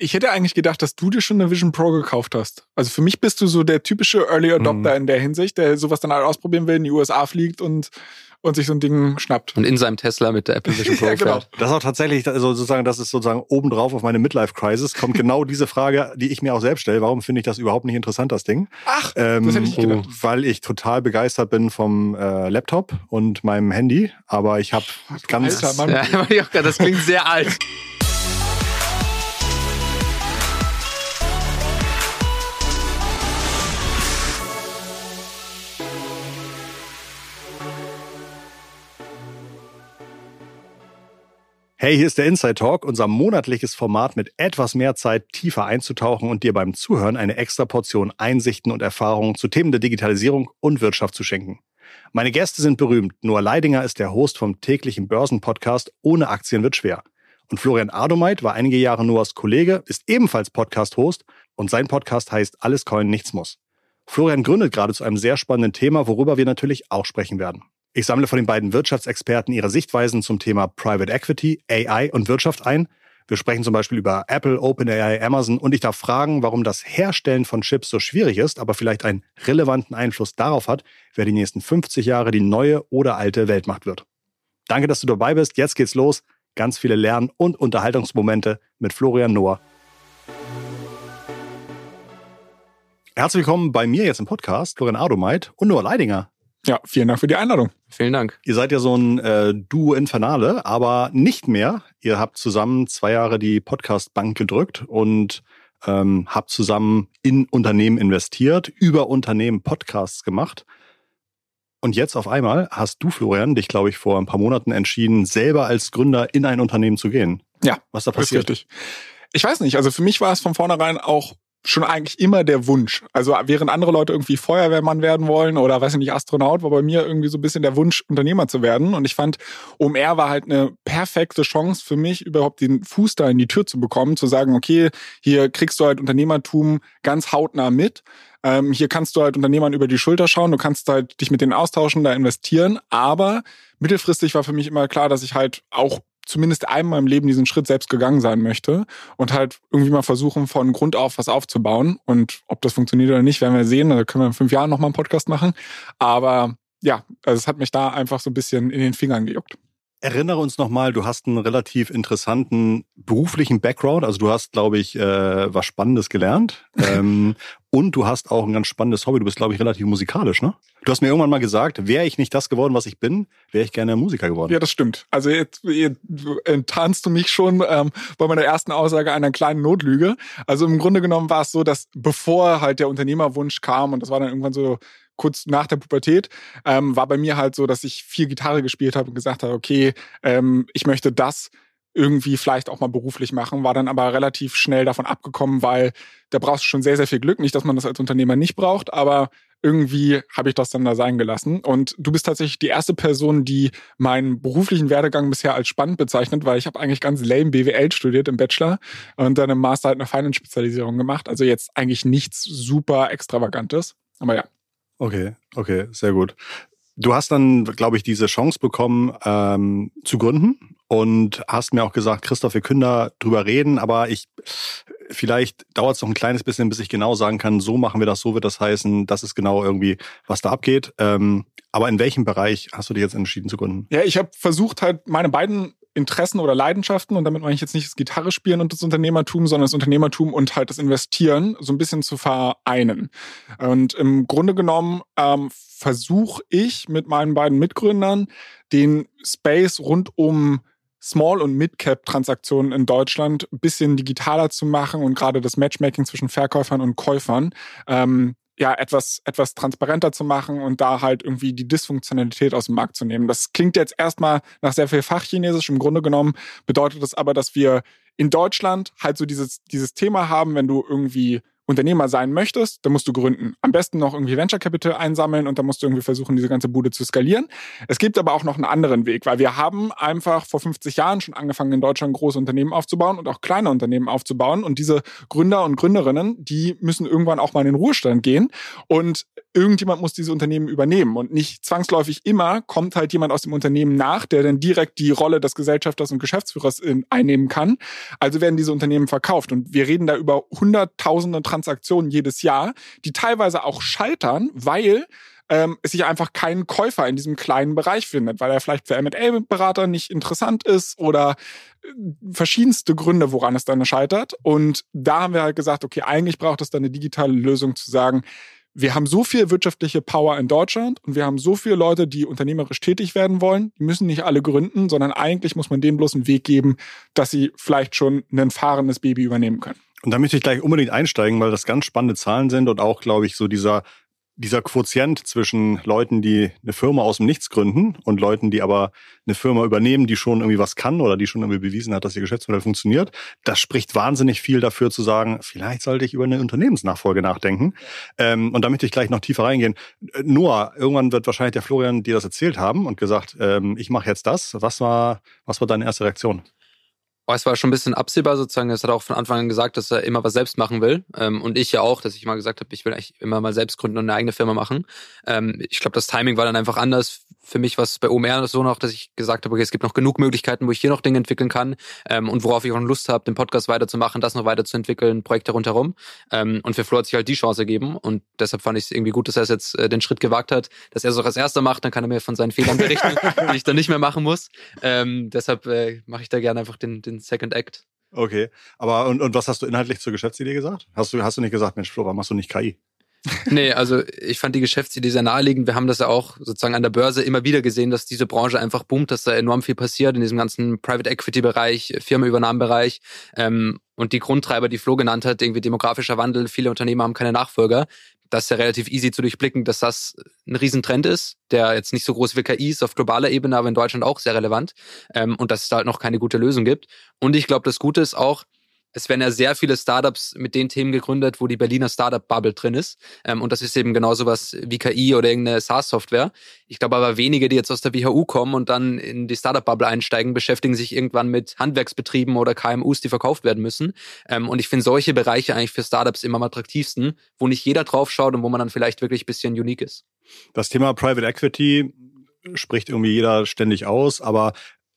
Ich hätte eigentlich gedacht, dass du dir schon eine Vision Pro gekauft hast. Also für mich bist du so der typische Early Adopter mhm. in der Hinsicht, der sowas dann halt ausprobieren will, in die USA fliegt und und sich so ein Ding schnappt. Und in seinem Tesla mit der Apple Vision Pro ja, genau. fährt. Das ist auch tatsächlich, also sozusagen, das ist sozusagen obendrauf auf meine Midlife-Crisis, kommt genau diese Frage, die ich mir auch selbst stelle. Warum finde ich das überhaupt nicht interessant, das Ding? Ach, ähm, das hätte ich gedacht. Weil ich total begeistert bin vom äh, Laptop und meinem Handy, aber ich habe ganz... Alter, Mann. Ja, das klingt sehr alt. Hey, hier ist der Inside Talk, unser monatliches Format mit etwas mehr Zeit tiefer einzutauchen und dir beim Zuhören eine extra Portion Einsichten und Erfahrungen zu Themen der Digitalisierung und Wirtschaft zu schenken. Meine Gäste sind berühmt. Noah Leidinger ist der Host vom täglichen Börsenpodcast Ohne Aktien wird schwer. Und Florian Adomeit war einige Jahre Noahs Kollege, ist ebenfalls Podcast-Host und sein Podcast heißt Alles Coin, nichts muss. Florian gründet gerade zu einem sehr spannenden Thema, worüber wir natürlich auch sprechen werden. Ich sammle von den beiden Wirtschaftsexperten ihre Sichtweisen zum Thema Private Equity, AI und Wirtschaft ein. Wir sprechen zum Beispiel über Apple, OpenAI, Amazon und ich darf fragen, warum das Herstellen von Chips so schwierig ist, aber vielleicht einen relevanten Einfluss darauf hat, wer die nächsten 50 Jahre die neue oder alte Weltmacht wird. Danke, dass du dabei bist. Jetzt geht's los. Ganz viele Lern- und Unterhaltungsmomente mit Florian Noah. Herzlich willkommen bei mir jetzt im Podcast, Florian Adomeit und Noah Leidinger. Ja, vielen Dank für die Einladung. Vielen Dank. Ihr seid ja so ein äh, Duo Infernale, aber nicht mehr. Ihr habt zusammen zwei Jahre die Podcast-Bank gedrückt und ähm, habt zusammen in Unternehmen investiert, über Unternehmen Podcasts gemacht. Und jetzt auf einmal hast du, Florian, dich, glaube ich, vor ein paar Monaten entschieden, selber als Gründer in ein Unternehmen zu gehen. Ja. Was da passiert? Richtig. Ich weiß nicht. Also für mich war es von vornherein auch schon eigentlich immer der Wunsch. Also während andere Leute irgendwie Feuerwehrmann werden wollen oder weiß ich nicht, Astronaut, war bei mir irgendwie so ein bisschen der Wunsch, Unternehmer zu werden. Und ich fand, OMR war halt eine perfekte Chance für mich, überhaupt den Fuß da in die Tür zu bekommen, zu sagen, okay, hier kriegst du halt Unternehmertum ganz hautnah mit. Ähm, hier kannst du halt Unternehmern über die Schulter schauen, du kannst halt dich mit denen austauschen, da investieren. Aber mittelfristig war für mich immer klar, dass ich halt auch zumindest einmal im Leben diesen Schritt selbst gegangen sein möchte und halt irgendwie mal versuchen, von Grund auf was aufzubauen. Und ob das funktioniert oder nicht, werden wir sehen. Da können wir in fünf Jahren nochmal einen Podcast machen. Aber ja, also es hat mich da einfach so ein bisschen in den Fingern gejuckt. Erinnere uns nochmal, du hast einen relativ interessanten beruflichen Background. Also du hast, glaube ich, äh, was Spannendes gelernt. ähm, und du hast auch ein ganz spannendes Hobby. Du bist, glaube ich, relativ musikalisch, ne? Du hast mir irgendwann mal gesagt, wäre ich nicht das geworden, was ich bin, wäre ich gerne Musiker geworden. Ja, das stimmt. Also jetzt, jetzt enttarnst du mich schon ähm, bei meiner ersten Aussage einer kleinen Notlüge. Also im Grunde genommen war es so, dass bevor halt der Unternehmerwunsch kam, und das war dann irgendwann so kurz nach der Pubertät, ähm, war bei mir halt so, dass ich viel Gitarre gespielt habe und gesagt habe, okay, ähm, ich möchte das irgendwie vielleicht auch mal beruflich machen, war dann aber relativ schnell davon abgekommen, weil da brauchst du schon sehr, sehr viel Glück. Nicht, dass man das als Unternehmer nicht braucht, aber irgendwie habe ich das dann da sein gelassen. Und du bist tatsächlich die erste Person, die meinen beruflichen Werdegang bisher als spannend bezeichnet, weil ich habe eigentlich ganz lame BWL studiert im Bachelor und dann im Master halt eine Finance-Spezialisierung gemacht. Also jetzt eigentlich nichts super Extravagantes. Aber ja. Okay, okay, sehr gut. Du hast dann, glaube ich, diese Chance bekommen, ähm, zu gründen und hast mir auch gesagt, Christoph, wir können da drüber reden, aber ich vielleicht dauert es noch ein kleines bisschen, bis ich genau sagen kann, so machen wir das, so wird das heißen, das ist genau irgendwie, was da abgeht. Ähm, aber in welchem Bereich hast du dich jetzt entschieden zu gründen? Ja, ich habe versucht, halt meine beiden Interessen oder Leidenschaften, und damit meine ich jetzt nicht das Gitarre spielen und das Unternehmertum, sondern das Unternehmertum und halt das Investieren so ein bisschen zu vereinen. Und im Grunde genommen ähm, versuche ich mit meinen beiden Mitgründern den Space rund um Small- und Mid-Cap-Transaktionen in Deutschland ein bisschen digitaler zu machen und gerade das Matchmaking zwischen Verkäufern und Käufern ähm, ja etwas etwas transparenter zu machen und da halt irgendwie die Dysfunktionalität aus dem Markt zu nehmen. Das klingt jetzt erstmal nach sehr viel Fachchinesisch. Im Grunde genommen bedeutet das aber, dass wir in Deutschland halt so dieses dieses Thema haben, wenn du irgendwie Unternehmer sein möchtest, dann musst du gründen. Am besten noch irgendwie Venture Capital einsammeln und dann musst du irgendwie versuchen, diese ganze Bude zu skalieren. Es gibt aber auch noch einen anderen Weg, weil wir haben einfach vor 50 Jahren schon angefangen, in Deutschland große Unternehmen aufzubauen und auch kleine Unternehmen aufzubauen. Und diese Gründer und Gründerinnen, die müssen irgendwann auch mal in den Ruhestand gehen. Und irgendjemand muss diese Unternehmen übernehmen und nicht zwangsläufig immer kommt halt jemand aus dem Unternehmen nach, der dann direkt die Rolle des Gesellschafters und Geschäftsführers in, einnehmen kann. Also werden diese Unternehmen verkauft und wir reden da über hunderttausende Transaktionen jedes Jahr, die teilweise auch scheitern, weil ähm, es sich einfach kein Käufer in diesem kleinen Bereich findet, weil er vielleicht für M&A-Berater nicht interessant ist oder äh, verschiedenste Gründe, woran es dann scheitert. Und da haben wir halt gesagt, okay, eigentlich braucht es dann eine digitale Lösung zu sagen, wir haben so viel wirtschaftliche Power in Deutschland und wir haben so viele Leute, die unternehmerisch tätig werden wollen. Die müssen nicht alle gründen, sondern eigentlich muss man denen bloß einen Weg geben, dass sie vielleicht schon ein fahrendes Baby übernehmen können. Und da möchte ich gleich unbedingt einsteigen, weil das ganz spannende Zahlen sind und auch, glaube ich, so dieser dieser Quotient zwischen Leuten, die eine Firma aus dem Nichts gründen und Leuten, die aber eine Firma übernehmen, die schon irgendwie was kann oder die schon irgendwie bewiesen hat, dass ihr Geschäftsmodell funktioniert, das spricht wahnsinnig viel dafür zu sagen, vielleicht sollte ich über eine Unternehmensnachfolge nachdenken. Ähm, und da möchte ich gleich noch tiefer reingehen. Noah, irgendwann wird wahrscheinlich der Florian dir das erzählt haben und gesagt, ähm, ich mache jetzt das. Was war, was war deine erste Reaktion? Oh, es war schon ein bisschen absehbar sozusagen. Es hat auch von Anfang an gesagt, dass er immer was selbst machen will. Ähm, und ich ja auch, dass ich mal gesagt habe, ich will eigentlich immer mal selbst gründen und eine eigene Firma machen. Ähm, ich glaube, das Timing war dann einfach anders. Für mich war es bei OMR so noch, dass ich gesagt habe, okay, es gibt noch genug Möglichkeiten, wo ich hier noch Dinge entwickeln kann ähm, und worauf ich auch Lust habe, den Podcast weiterzumachen, das noch weiterzuentwickeln, Projekte rundherum. Ähm, und für Flo hat sich halt die Chance gegeben. Und deshalb fand ich es irgendwie gut, dass er es jetzt äh, den Schritt gewagt hat, dass er es auch als erster macht. Dann kann er mir von seinen Fehlern berichten, die ich dann nicht mehr machen muss. Ähm, deshalb äh, mache ich da gerne einfach den, den Second Act. Okay. Aber und, und was hast du inhaltlich zur Geschäftsidee gesagt? Hast du, hast du nicht gesagt, Mensch, Flo, warum machst du nicht KI? nee, also ich fand die Geschäftsidee sehr naheliegend. Wir haben das ja auch sozusagen an der Börse immer wieder gesehen, dass diese Branche einfach boomt, dass da enorm viel passiert in diesem ganzen Private Equity Bereich, Firmenübernahmenbereich. Ähm, und die Grundtreiber, die Flo genannt hat, irgendwie demografischer Wandel, viele Unternehmen haben keine Nachfolger. Das ist ja relativ easy zu durchblicken, dass das ein Riesentrend ist, der jetzt nicht so groß wie KI ist auf globaler Ebene, aber in Deutschland auch sehr relevant. Ähm, und dass es da halt noch keine gute Lösung gibt. Und ich glaube, das Gute ist auch, es werden ja sehr viele Startups mit den Themen gegründet, wo die Berliner Startup-Bubble drin ist. Ähm, und das ist eben genau sowas wie KI oder irgendeine SaaS-Software. Ich glaube aber wenige, die jetzt aus der WHU kommen und dann in die Startup-Bubble einsteigen, beschäftigen sich irgendwann mit Handwerksbetrieben oder KMUs, die verkauft werden müssen. Ähm, und ich finde solche Bereiche eigentlich für Startups immer am attraktivsten, wo nicht jeder drauf schaut und wo man dann vielleicht wirklich ein bisschen unique ist. Das Thema Private Equity spricht irgendwie jeder ständig aus, aber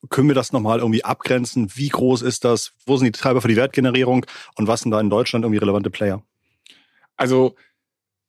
können wir das nochmal irgendwie abgrenzen? Wie groß ist das? Wo sind die Treiber für die Wertgenerierung? Und was sind da in Deutschland irgendwie relevante Player? Also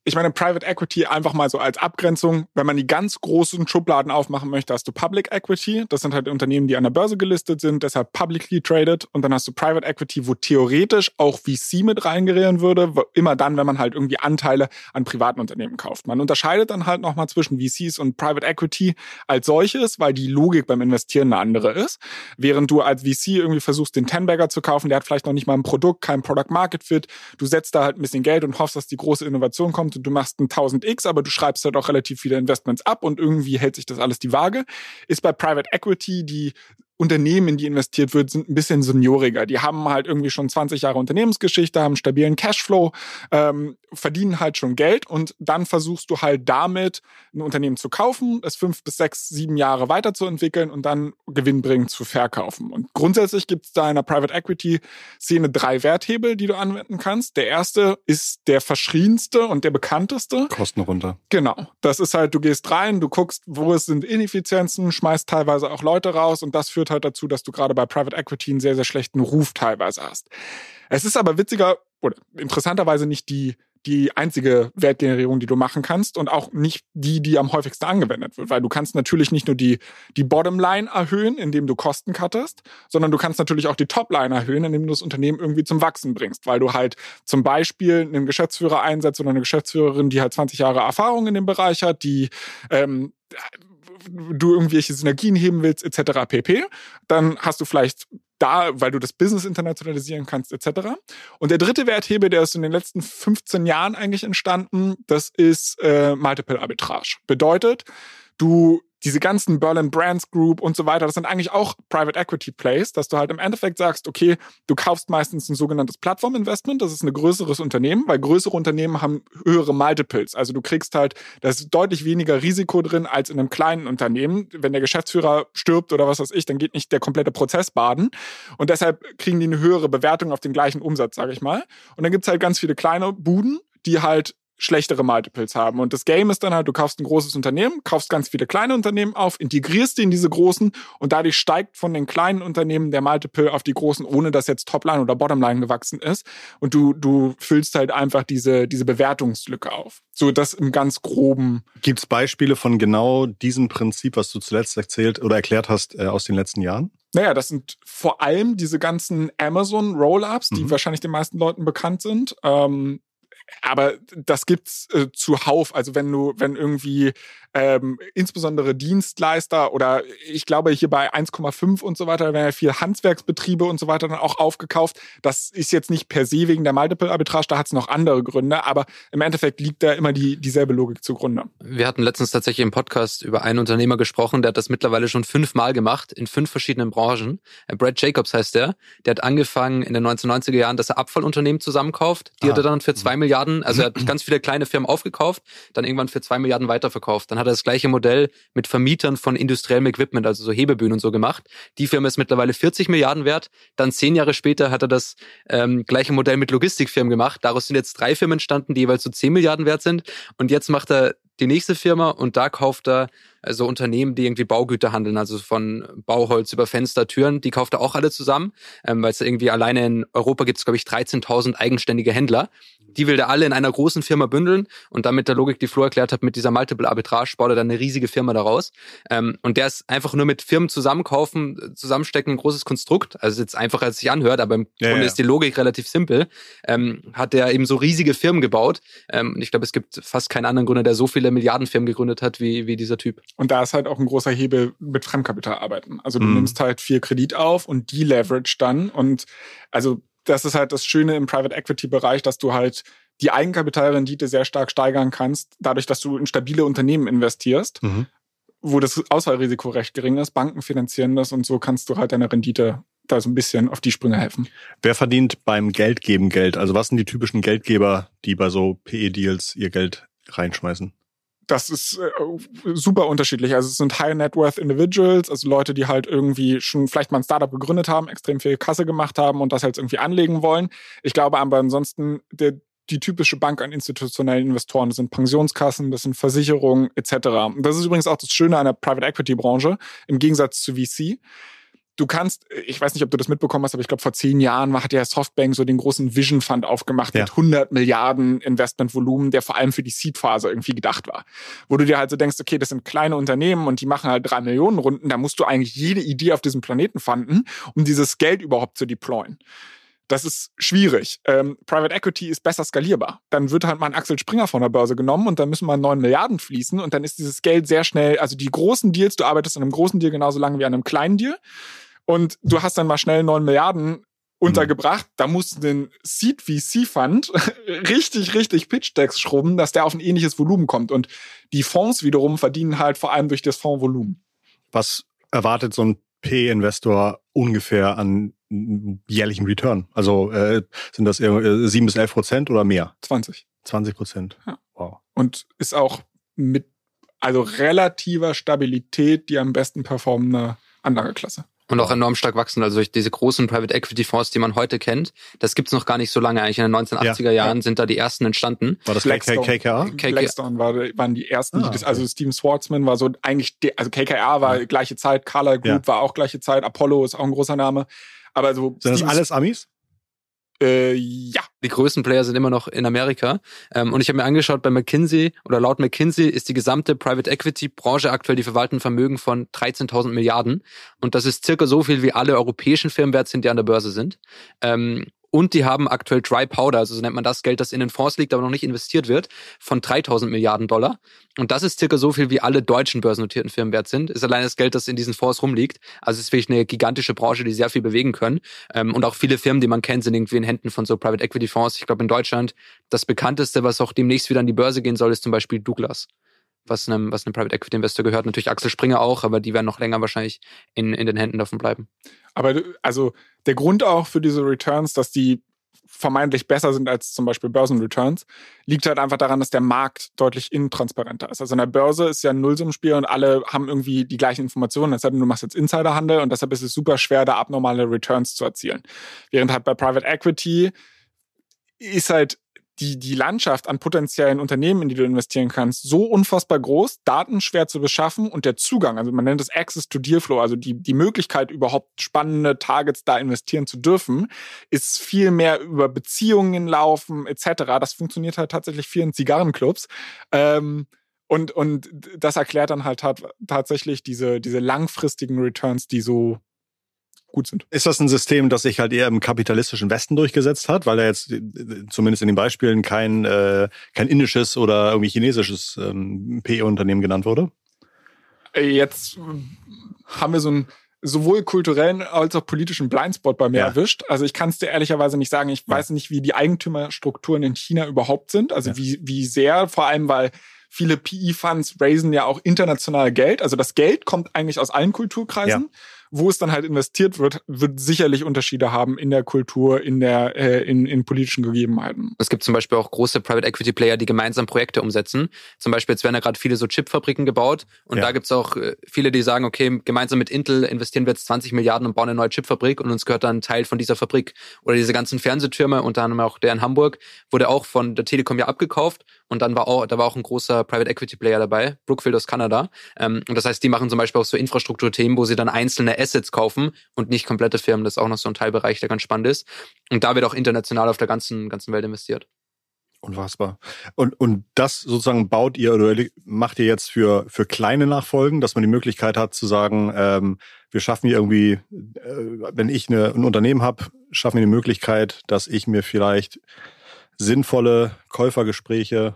ich meine, Private Equity einfach mal so als Abgrenzung, wenn man die ganz großen Schubladen aufmachen möchte, hast du Public Equity. Das sind halt Unternehmen, die an der Börse gelistet sind, deshalb publicly traded. Und dann hast du Private Equity, wo theoretisch auch VC mit reingerieren würde. Immer dann, wenn man halt irgendwie Anteile an privaten Unternehmen kauft. Man unterscheidet dann halt nochmal zwischen VCs und Private Equity als solches, weil die Logik beim Investieren eine andere ist. Während du als VC irgendwie versuchst, den Tenbagger zu kaufen, der hat vielleicht noch nicht mal ein Produkt, kein Product Market Fit. Du setzt da halt ein bisschen Geld und hoffst, dass die große Innovation kommt kommt und du machst ein 1000x, aber du schreibst halt auch relativ viele Investments ab und irgendwie hält sich das alles die Waage, ist bei Private Equity die Unternehmen, in die investiert wird, sind ein bisschen senioriger. Die haben halt irgendwie schon 20 Jahre Unternehmensgeschichte, haben stabilen Cashflow, ähm, verdienen halt schon Geld und dann versuchst du halt damit ein Unternehmen zu kaufen, es fünf bis sechs, sieben Jahre weiterzuentwickeln und dann gewinnbringend zu verkaufen. Und grundsätzlich gibt es da in der Private Equity Szene drei Werthebel, die du anwenden kannst. Der erste ist der verschrienste und der bekannteste. Kosten runter. Genau. Das ist halt, du gehst rein, du guckst, wo es sind Ineffizienzen, schmeißt teilweise auch Leute raus und das führt halt dazu, dass du gerade bei Private Equity einen sehr, sehr schlechten Ruf teilweise hast. Es ist aber witziger oder interessanterweise nicht die die einzige Wertgenerierung, die du machen kannst und auch nicht die, die am häufigsten angewendet wird, weil du kannst natürlich nicht nur die, die Bottomline erhöhen, indem du Kosten cuttest, sondern du kannst natürlich auch die Topline erhöhen, indem du das Unternehmen irgendwie zum Wachsen bringst, weil du halt zum Beispiel einen Geschäftsführer einsetzt oder eine Geschäftsführerin, die halt 20 Jahre Erfahrung in dem Bereich hat, die ähm, du irgendwelche Synergien heben willst, etc. pp. Dann hast du vielleicht da, weil du das Business internationalisieren kannst, etc. Und der dritte Werthebel, der ist in den letzten 15 Jahren eigentlich entstanden, das ist äh, Multiple Arbitrage. Bedeutet, du diese ganzen Berlin Brands Group und so weiter, das sind eigentlich auch Private Equity Plays, dass du halt im Endeffekt sagst, okay, du kaufst meistens ein sogenanntes Plattforminvestment, das ist ein größeres Unternehmen, weil größere Unternehmen haben höhere Multiples. Also du kriegst halt, da ist deutlich weniger Risiko drin als in einem kleinen Unternehmen. Wenn der Geschäftsführer stirbt oder was weiß ich, dann geht nicht der komplette Prozess baden. Und deshalb kriegen die eine höhere Bewertung auf den gleichen Umsatz, sage ich mal. Und dann gibt's halt ganz viele kleine Buden, die halt schlechtere Multiples haben. Und das Game ist dann halt, du kaufst ein großes Unternehmen, kaufst ganz viele kleine Unternehmen auf, integrierst die in diese großen und dadurch steigt von den kleinen Unternehmen der Multiple auf die großen, ohne dass jetzt Topline oder Bottomline gewachsen ist. Und du, du füllst halt einfach diese, diese Bewertungslücke auf. So das im ganz groben. Gibt es Beispiele von genau diesem Prinzip, was du zuletzt erzählt oder erklärt hast, äh, aus den letzten Jahren? Naja, das sind vor allem diese ganzen Amazon Roll-ups, die mhm. wahrscheinlich den meisten Leuten bekannt sind. Ähm, aber das gibt's äh, zuhauf. Also wenn du, wenn irgendwie ähm, insbesondere Dienstleister oder ich glaube hier bei 1,5 und so weiter, da werden ja viel Handwerksbetriebe und so weiter dann auch aufgekauft. Das ist jetzt nicht per se wegen der Multiple-Arbitrage, da hat es noch andere Gründe, aber im Endeffekt liegt da immer die, dieselbe Logik zugrunde. Wir hatten letztens tatsächlich im Podcast über einen Unternehmer gesprochen, der hat das mittlerweile schon fünfmal gemacht, in fünf verschiedenen Branchen. Äh, Brad Jacobs heißt der. Der hat angefangen in den 1990er Jahren, dass er Abfallunternehmen zusammenkauft. Die ah. hat er dann für zwei Milliarden, also er hat ganz viele kleine Firmen aufgekauft, dann irgendwann für zwei Milliarden weiterverkauft. Dann hat er das gleiche Modell mit Vermietern von industriellem Equipment, also so Hebebühnen und so gemacht. Die Firma ist mittlerweile 40 Milliarden wert. Dann zehn Jahre später hat er das ähm, gleiche Modell mit Logistikfirmen gemacht. Daraus sind jetzt drei Firmen entstanden, die jeweils so 10 Milliarden wert sind. Und jetzt macht er die nächste Firma und da kauft er also Unternehmen, die irgendwie Baugüter handeln, also von Bauholz über Fenster, Türen, die kauft er auch alle zusammen, ähm, weil es irgendwie alleine in Europa gibt es, glaube ich, 13.000 eigenständige Händler. Die will er alle in einer großen Firma bündeln und dann mit der Logik, die Flo erklärt hat, mit dieser Multiple Arbitrage, baut er dann eine riesige Firma daraus. Ähm, und der ist einfach nur mit Firmen zusammenkaufen, zusammenstecken, ein großes Konstrukt. Also jetzt einfacher, als es sich anhört, aber im ja, Grunde ja. ist die Logik relativ simpel. Ähm, hat er eben so riesige Firmen gebaut. Ähm, ich glaube, es gibt fast keinen anderen Gründer, der so viele Milliardenfirmen gegründet hat wie, wie dieser Typ. Und da ist halt auch ein großer Hebel mit Fremdkapital arbeiten. Also du mhm. nimmst halt viel Kredit auf und die leverage dann. Und also das ist halt das Schöne im Private Equity Bereich, dass du halt die Eigenkapitalrendite sehr stark steigern kannst, dadurch, dass du in stabile Unternehmen investierst, mhm. wo das Ausfallrisiko recht gering ist. Banken finanzieren das und so kannst du halt deine Rendite da so ein bisschen auf die Sprünge helfen. Wer verdient beim Geldgeben Geld? Also was sind die typischen Geldgeber, die bei so PE-Deals ihr Geld reinschmeißen? Das ist äh, super unterschiedlich. Also es sind High Net Worth Individuals, also Leute, die halt irgendwie schon vielleicht mal ein Startup gegründet haben, extrem viel Kasse gemacht haben und das halt irgendwie anlegen wollen. Ich glaube aber ansonsten, der, die typische Bank an institutionellen Investoren, das sind Pensionskassen, das sind Versicherungen etc. das ist übrigens auch das Schöne an der Private Equity Branche im Gegensatz zu VC du kannst, ich weiß nicht, ob du das mitbekommen hast, aber ich glaube, vor zehn Jahren hat ja Softbank so den großen Vision Fund aufgemacht ja. mit 100 Milliarden Investmentvolumen, der vor allem für die Seed-Phase irgendwie gedacht war. Wo du dir halt so denkst, okay, das sind kleine Unternehmen und die machen halt drei Millionen Runden, da musst du eigentlich jede Idee auf diesem Planeten fanden, um dieses Geld überhaupt zu deployen. Das ist schwierig. Ähm, Private Equity ist besser skalierbar. Dann wird halt mal ein Axel Springer von der Börse genommen und dann müssen mal neun Milliarden fließen und dann ist dieses Geld sehr schnell, also die großen Deals, du arbeitest an einem großen Deal genauso lange wie an einem kleinen Deal und du hast dann mal schnell neun Milliarden untergebracht. Da musst du den Seed VC Fund richtig, richtig Pitch-Decks schrubben, dass der auf ein ähnliches Volumen kommt. Und die Fonds wiederum verdienen halt vor allem durch das Fondsvolumen. Was erwartet so ein P-Investor ungefähr an jährlichen Return? Also äh, sind das eher 7 bis 11 Prozent oder mehr? 20. 20 Prozent. Ja. Wow. Und ist auch mit also relativer Stabilität die am besten performende Anlageklasse. Und auch enorm stark wachsen. Also durch diese großen Private Equity Fonds, die man heute kennt, das gibt's noch gar nicht so lange. Eigentlich in den 1980er Jahren ja. sind da die ersten entstanden. War das Blackstone, KKR? Blackstone war, waren die ersten. Ah, okay. das, also Steven Schwartzman war so eigentlich, also KKR war ja. gleiche Zeit, Carlyle Group ja. war auch gleiche Zeit, Apollo ist auch ein großer Name. Aber so. Sind das alles Amis? Äh, ja. Die größten Player sind immer noch in Amerika. Ähm, und ich habe mir angeschaut, bei McKinsey oder laut McKinsey ist die gesamte Private Equity Branche aktuell die verwalten Vermögen von 13.000 Milliarden. Und das ist circa so viel, wie alle europäischen Firmen wert sind, die an der Börse sind. Ähm, und die haben aktuell Dry Powder, also so nennt man das Geld, das in den Fonds liegt, aber noch nicht investiert wird, von 3000 Milliarden Dollar. Und das ist circa so viel, wie alle deutschen börsennotierten Firmen wert sind. Ist allein das Geld, das in diesen Fonds rumliegt. Also es ist wirklich eine gigantische Branche, die sehr viel bewegen können. Ähm, und auch viele Firmen, die man kennt, sind irgendwie in Händen von so Private Equity Fonds. Ich glaube in Deutschland das bekannteste, was auch demnächst wieder an die Börse gehen soll, ist zum Beispiel Douglas was einem, was einem Private Equity Investor gehört. Natürlich Axel Springer auch, aber die werden noch länger wahrscheinlich in, in den Händen davon bleiben. Aber also der Grund auch für diese Returns, dass die vermeintlich besser sind als zum Beispiel Börsenreturns, liegt halt einfach daran, dass der Markt deutlich intransparenter ist. Also in der Börse ist ja ein Nullsummspiel und alle haben irgendwie die gleichen Informationen, als du machst jetzt Insiderhandel und deshalb ist es super schwer, da abnormale Returns zu erzielen. Während halt bei Private Equity ist halt die, die Landschaft an potenziellen Unternehmen, in die du investieren kannst, so unfassbar groß, Daten schwer zu beschaffen und der Zugang, also man nennt es Access to Dealflow, also die, die Möglichkeit, überhaupt spannende Targets da investieren zu dürfen, ist viel mehr über Beziehungen laufen etc. Das funktioniert halt tatsächlich viel in Zigarrenclubs. Ähm, und, und das erklärt dann halt tatsächlich diese, diese langfristigen Returns, die so gut sind. Ist das ein System, das sich halt eher im kapitalistischen Westen durchgesetzt hat, weil er jetzt zumindest in den Beispielen kein, äh, kein indisches oder irgendwie chinesisches ähm, PE-Unternehmen genannt wurde? Äh, jetzt haben wir so einen sowohl kulturellen als auch politischen Blindspot bei mir ja. erwischt. Also ich kann es dir ehrlicherweise nicht sagen. Ich ja. weiß nicht, wie die Eigentümerstrukturen in China überhaupt sind. Also ja. wie, wie sehr, vor allem weil viele PE-Funds raisen ja auch international Geld. Also das Geld kommt eigentlich aus allen Kulturkreisen. Ja wo es dann halt investiert wird, wird sicherlich Unterschiede haben in der Kultur, in der äh, in, in politischen Gegebenheiten. Es gibt zum Beispiel auch große Private Equity Player, die gemeinsam Projekte umsetzen. Zum Beispiel jetzt werden ja gerade viele so Chipfabriken gebaut und ja. da gibt's auch äh, viele, die sagen, okay, gemeinsam mit Intel investieren wir jetzt 20 Milliarden und bauen eine neue Chipfabrik und uns gehört dann ein Teil von dieser Fabrik. Oder diese ganzen Fernsehtürme, unter anderem auch der in Hamburg, wurde auch von der Telekom ja abgekauft und dann war auch, da war auch ein großer Private Equity Player dabei, Brookfield aus Kanada. Ähm, und das heißt, die machen zum Beispiel auch so Infrastrukturthemen, wo sie dann einzelne Assets kaufen und nicht komplette Firmen. Das ist auch noch so ein Teilbereich, der ganz spannend ist. Und da wird auch international auf der ganzen, ganzen Welt investiert. Unfassbar. Und, und das sozusagen baut ihr oder macht ihr jetzt für, für kleine Nachfolgen, dass man die Möglichkeit hat zu sagen, ähm, wir schaffen hier irgendwie, äh, wenn ich eine, ein Unternehmen habe, schaffen wir die Möglichkeit, dass ich mir vielleicht sinnvolle Käufergespräche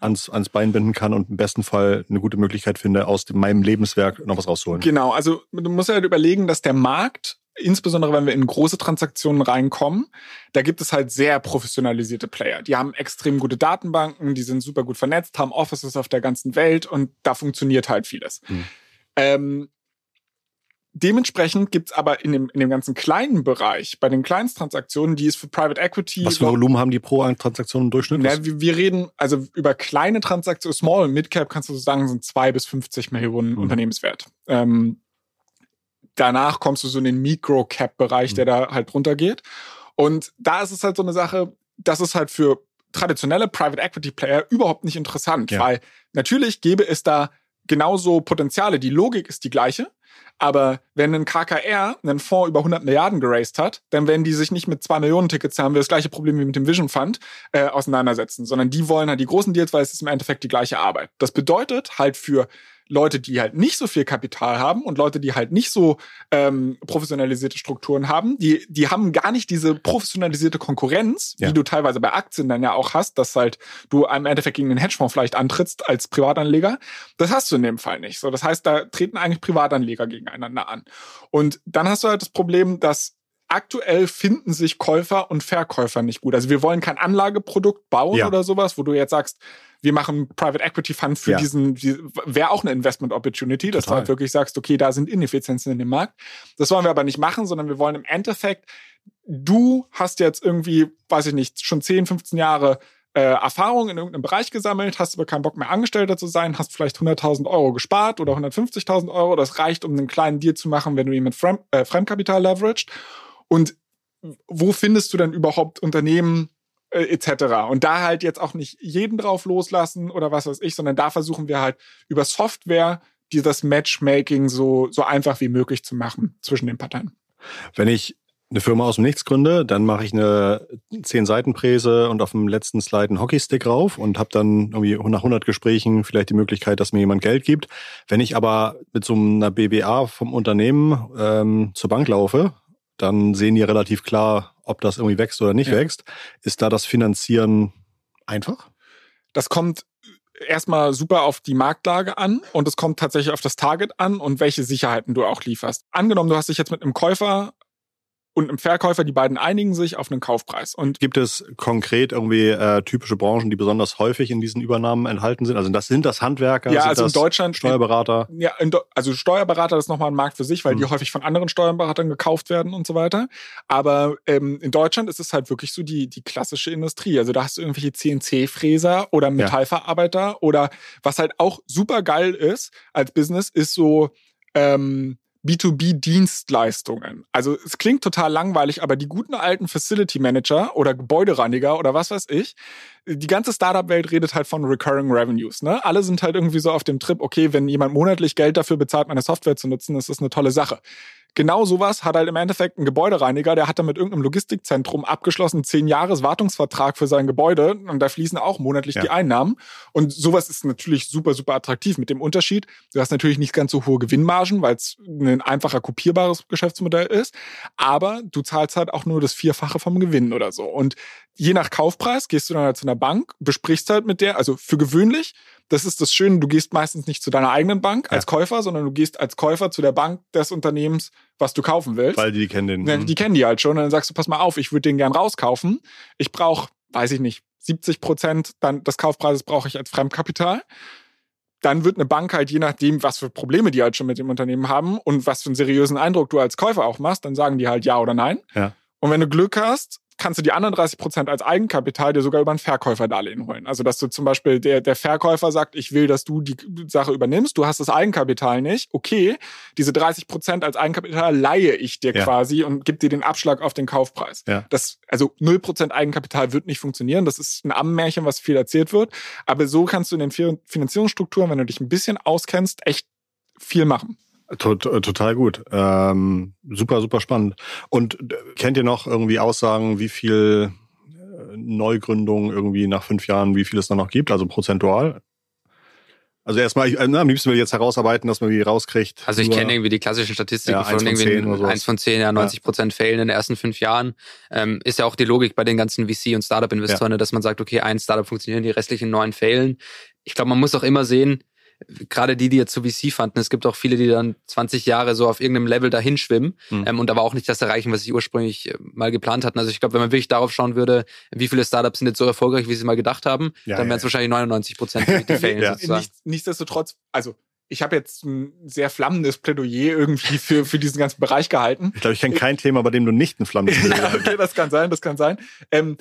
ans, ans Bein binden kann und im besten Fall eine gute Möglichkeit finde, aus dem, meinem Lebenswerk noch was rauszuholen. Genau, also du musst halt überlegen, dass der Markt insbesondere wenn wir in große Transaktionen reinkommen, da gibt es halt sehr professionalisierte Player. Die haben extrem gute Datenbanken, die sind super gut vernetzt, haben Offices auf der ganzen Welt und da funktioniert halt vieles. Hm. Ähm, Dementsprechend gibt's aber in dem, in dem ganzen kleinen Bereich, bei den Kleinsttransaktionen, die es für Private Equity. Was für Volumen haben die pro Transaktion im Durchschnitt? Na, wir, wir, reden also über kleine Transaktionen, Small und Midcap kannst du so sagen, sind zwei bis 50 Millionen mhm. Unternehmenswert. Ähm, danach kommst du so in den Micro-Cap-Bereich, mhm. der da halt runtergeht. Und da ist es halt so eine Sache, das ist halt für traditionelle Private Equity Player überhaupt nicht interessant, ja. weil natürlich gäbe es da genauso Potenziale. Die Logik ist die gleiche. Aber wenn ein KKR einen Fonds über 100 Milliarden geraced hat, dann werden die sich nicht mit zwei Millionen Tickets, haben wir das gleiche Problem wie mit dem Vision Fund, äh, auseinandersetzen, sondern die wollen halt die großen Deals, weil es ist im Endeffekt die gleiche Arbeit. Das bedeutet halt für Leute, die halt nicht so viel Kapital haben und Leute, die halt nicht so ähm, professionalisierte Strukturen haben, die, die haben gar nicht diese professionalisierte Konkurrenz, ja. die du teilweise bei Aktien dann ja auch hast, dass halt du im Endeffekt gegen den Hedgefonds vielleicht antrittst als Privatanleger. Das hast du in dem Fall nicht. So, das heißt, da treten eigentlich Privatanleger gegeneinander an. Und dann hast du halt das Problem, dass aktuell finden sich Käufer und Verkäufer nicht gut. Also wir wollen kein Anlageprodukt bauen ja. oder sowas, wo du jetzt sagst, wir machen Private Equity Fund für ja. diesen, die, wäre auch eine Investment Opportunity, dass Total. du halt wirklich sagst, okay, da sind Ineffizienzen in dem Markt. Das wollen wir aber nicht machen, sondern wir wollen im Endeffekt, du hast jetzt irgendwie, weiß ich nicht, schon 10, 15 Jahre äh, Erfahrung in irgendeinem Bereich gesammelt, hast aber keinen Bock mehr Angestellter zu sein, hast vielleicht 100.000 Euro gespart oder 150.000 Euro. Das reicht, um einen kleinen Deal zu machen, wenn du ihn mit Fremd, äh, Fremdkapital leveraged. Und wo findest du denn überhaupt Unternehmen, äh, etc. Und da halt jetzt auch nicht jeden drauf loslassen oder was weiß ich, sondern da versuchen wir halt über Software dieses Matchmaking so, so einfach wie möglich zu machen zwischen den Parteien. Wenn ich eine Firma aus dem Nichts gründe, dann mache ich eine 10 Seiten Präse und auf dem letzten Slide einen Hockeystick rauf und habe dann irgendwie nach 100 Gesprächen vielleicht die Möglichkeit, dass mir jemand Geld gibt. Wenn ich aber mit so einer BBA vom Unternehmen ähm, zur Bank laufe dann sehen die relativ klar, ob das irgendwie wächst oder nicht ja. wächst. Ist da das Finanzieren einfach? Das kommt erstmal super auf die Marktlage an und es kommt tatsächlich auf das Target an und welche Sicherheiten du auch lieferst. Angenommen, du hast dich jetzt mit einem Käufer und einem Verkäufer, die beiden einigen sich auf einen Kaufpreis. Und gibt es konkret irgendwie äh, typische Branchen, die besonders häufig in diesen Übernahmen enthalten sind? Also das sind das Handwerker, ja, also in Deutschland Steuerberater. Ja, also Steuerberater das ist nochmal ein Markt für sich, weil mhm. die häufig von anderen Steuerberatern gekauft werden und so weiter. Aber ähm, in Deutschland ist es halt wirklich so die die klassische Industrie. Also da hast du irgendwelche CNC-Fräser oder Metallverarbeiter ja. oder was halt auch super geil ist als Business, ist so ähm, B2B-Dienstleistungen. Also es klingt total langweilig, aber die guten alten Facility Manager oder Gebäudereiniger oder was weiß ich, die ganze Startup-Welt redet halt von Recurring Revenues. Ne? Alle sind halt irgendwie so auf dem Trip, okay, wenn jemand monatlich Geld dafür bezahlt, meine Software zu nutzen, ist das eine tolle Sache. Genau sowas hat halt im Endeffekt ein Gebäudereiniger, der hat da mit irgendeinem Logistikzentrum abgeschlossen, zehn Jahres Wartungsvertrag für sein Gebäude und da fließen auch monatlich ja. die Einnahmen. Und sowas ist natürlich super, super attraktiv mit dem Unterschied. Du hast natürlich nicht ganz so hohe Gewinnmargen, weil es ein einfacher kopierbares Geschäftsmodell ist, aber du zahlst halt auch nur das Vierfache vom Gewinn oder so. Und je nach Kaufpreis gehst du dann halt zu einer Bank, besprichst halt mit der, also für gewöhnlich das ist das Schöne, du gehst meistens nicht zu deiner eigenen Bank als ja. Käufer, sondern du gehst als Käufer zu der Bank des Unternehmens, was du kaufen willst. Weil die kennen den. Ja, die kennen die halt schon. Und dann sagst du, pass mal auf, ich würde den gern rauskaufen. Ich brauche, weiß ich nicht, 70 Prozent dann des Kaufpreises brauche ich als Fremdkapital. Dann wird eine Bank halt, je nachdem, was für Probleme die halt schon mit dem Unternehmen haben und was für einen seriösen Eindruck du als Käufer auch machst, dann sagen die halt ja oder nein. Ja. Und wenn du Glück hast, kannst du die anderen 30 Prozent als Eigenkapital dir sogar über ein Verkäuferdarlehen holen. Also dass du zum Beispiel der, der Verkäufer sagt, ich will, dass du die Sache übernimmst, du hast das Eigenkapital nicht. Okay, diese 30 Prozent als Eigenkapital leihe ich dir ja. quasi und gib dir den Abschlag auf den Kaufpreis. Ja. Das, also 0 Prozent Eigenkapital wird nicht funktionieren. Das ist ein Ammenmärchen, was viel erzählt wird. Aber so kannst du in den Finanzierungsstrukturen, wenn du dich ein bisschen auskennst, echt viel machen. Total gut. Ähm, super, super spannend. Und äh, kennt ihr noch irgendwie Aussagen, wie viel äh, Neugründungen irgendwie nach fünf Jahren, wie viel es dann noch gibt, also prozentual? Also erstmal, ich, am liebsten will ich jetzt herausarbeiten, dass man die rauskriegt. Also ich kenne irgendwie die klassischen Statistiken ja, von irgendwie eins von zehn, ja, 90 Prozent ja. Fällen in den ersten fünf Jahren. Ähm, ist ja auch die Logik bei den ganzen VC- und Startup-Investoren, ja. dass man sagt, okay, ein Startup funktioniert, die restlichen neun fehlen. Ich glaube, man muss auch immer sehen, gerade die, die jetzt zu VC fanden, es gibt auch viele, die dann 20 Jahre so auf irgendeinem Level dahin schwimmen mhm. ähm, und aber auch nicht das erreichen, was sie ursprünglich äh, mal geplant hatten. Also ich glaube, wenn man wirklich darauf schauen würde, wie viele Startups sind jetzt so erfolgreich, wie sie mal gedacht haben, ja, dann wären es ja. wahrscheinlich 99 Prozent, die, die fehlen. ja. Nicht, nichtsdestotrotz, also ich habe jetzt ein sehr flammendes Plädoyer irgendwie für, für diesen ganzen Bereich gehalten. Ich glaube, ich kenne kein Thema, bei dem du nicht ein flammendes Plädoyer hast. okay, das kann sein, das kann sein. Ähm,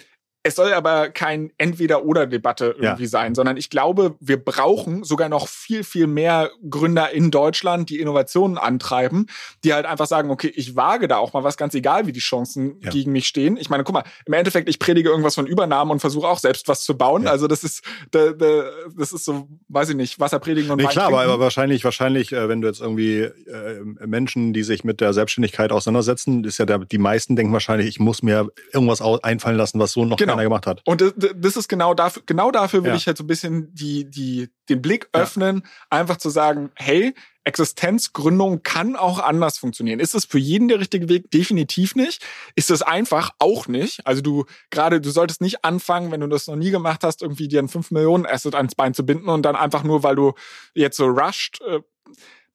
es soll aber kein Entweder-Oder-Debatte irgendwie ja. sein, sondern ich glaube, wir brauchen sogar noch viel, viel mehr Gründer in Deutschland, die Innovationen antreiben, die halt einfach sagen, okay, ich wage da auch mal was, ganz egal, wie die Chancen ja. gegen mich stehen. Ich meine, guck mal, im Endeffekt, ich predige irgendwas von Übernahmen und versuche auch selbst was zu bauen. Ja. Also das ist, das ist so, weiß ich nicht, Wasser predigen und nee, klar, aber, aber wahrscheinlich, wahrscheinlich, äh, wenn du jetzt irgendwie äh, Menschen, die sich mit der Selbstständigkeit auseinandersetzen, ist ja der, die meisten denken wahrscheinlich, ich muss mir irgendwas einfallen lassen, was so noch genau keiner gemacht hat. Und das ist genau dafür, genau dafür will ja. ich halt so ein bisschen die, die, den Blick öffnen, ja. einfach zu sagen, hey, Existenzgründung kann auch anders funktionieren. Ist es für jeden der richtige Weg? Definitiv nicht. Ist es einfach? Auch nicht. Also du gerade, du solltest nicht anfangen, wenn du das noch nie gemacht hast, irgendwie dir ein 5 Millionen Asset ans Bein zu binden und dann einfach nur, weil du jetzt so rusht, äh,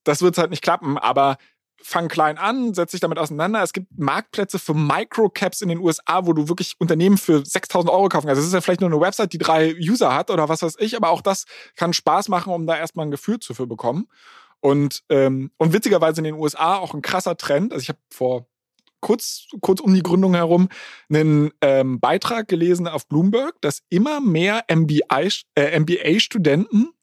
das wird halt nicht klappen. Aber fang klein an, setz dich damit auseinander. Es gibt Marktplätze für Microcaps in den USA, wo du wirklich Unternehmen für 6000 Euro kaufen kannst. Das ist ja vielleicht nur eine Website, die drei User hat oder was weiß ich, aber auch das kann Spaß machen, um da erstmal ein Gefühl zu für bekommen. Und, ähm, und witzigerweise in den USA auch ein krasser Trend. Also ich habe vor kurz, kurz um die Gründung herum einen ähm, Beitrag gelesen auf Bloomberg, dass immer mehr MBA-Studenten äh, MBA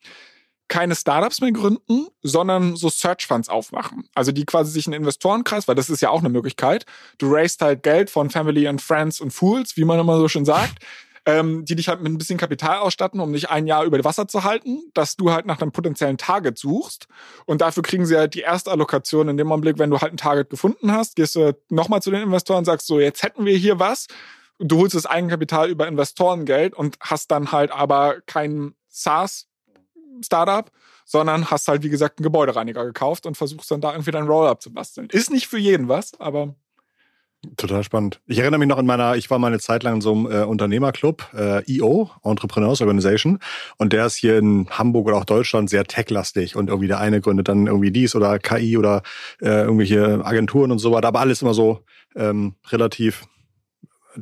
keine Startups mehr gründen, sondern so Search Funds aufmachen. Also die quasi sich einen Investorenkreis, weil das ist ja auch eine Möglichkeit. Du raised halt Geld von Family and Friends und Fools, wie man immer so schön sagt, ähm, die dich halt mit ein bisschen Kapital ausstatten, um dich ein Jahr über Wasser zu halten, dass du halt nach einem potenziellen Target suchst. Und dafür kriegen sie halt die erste Allokation in dem Augenblick, wenn du halt ein Target gefunden hast, gehst du nochmal zu den Investoren und sagst so, jetzt hätten wir hier was. Du holst das Eigenkapital über Investorengeld und hast dann halt aber kein SaaS Startup, sondern hast halt, wie gesagt, einen Gebäudereiniger gekauft und versuchst dann da irgendwie dein Roll-Up zu basteln. Ist nicht für jeden was, aber. Total spannend. Ich erinnere mich noch in meiner, ich war mal eine Zeit lang in so einem äh, Unternehmerclub, äh, EO, Entrepreneurs Organization, und der ist hier in Hamburg oder auch Deutschland sehr techlastig und irgendwie der eine gründet dann irgendwie dies oder KI oder äh, irgendwelche Agenturen und so weiter, aber alles immer so ähm, relativ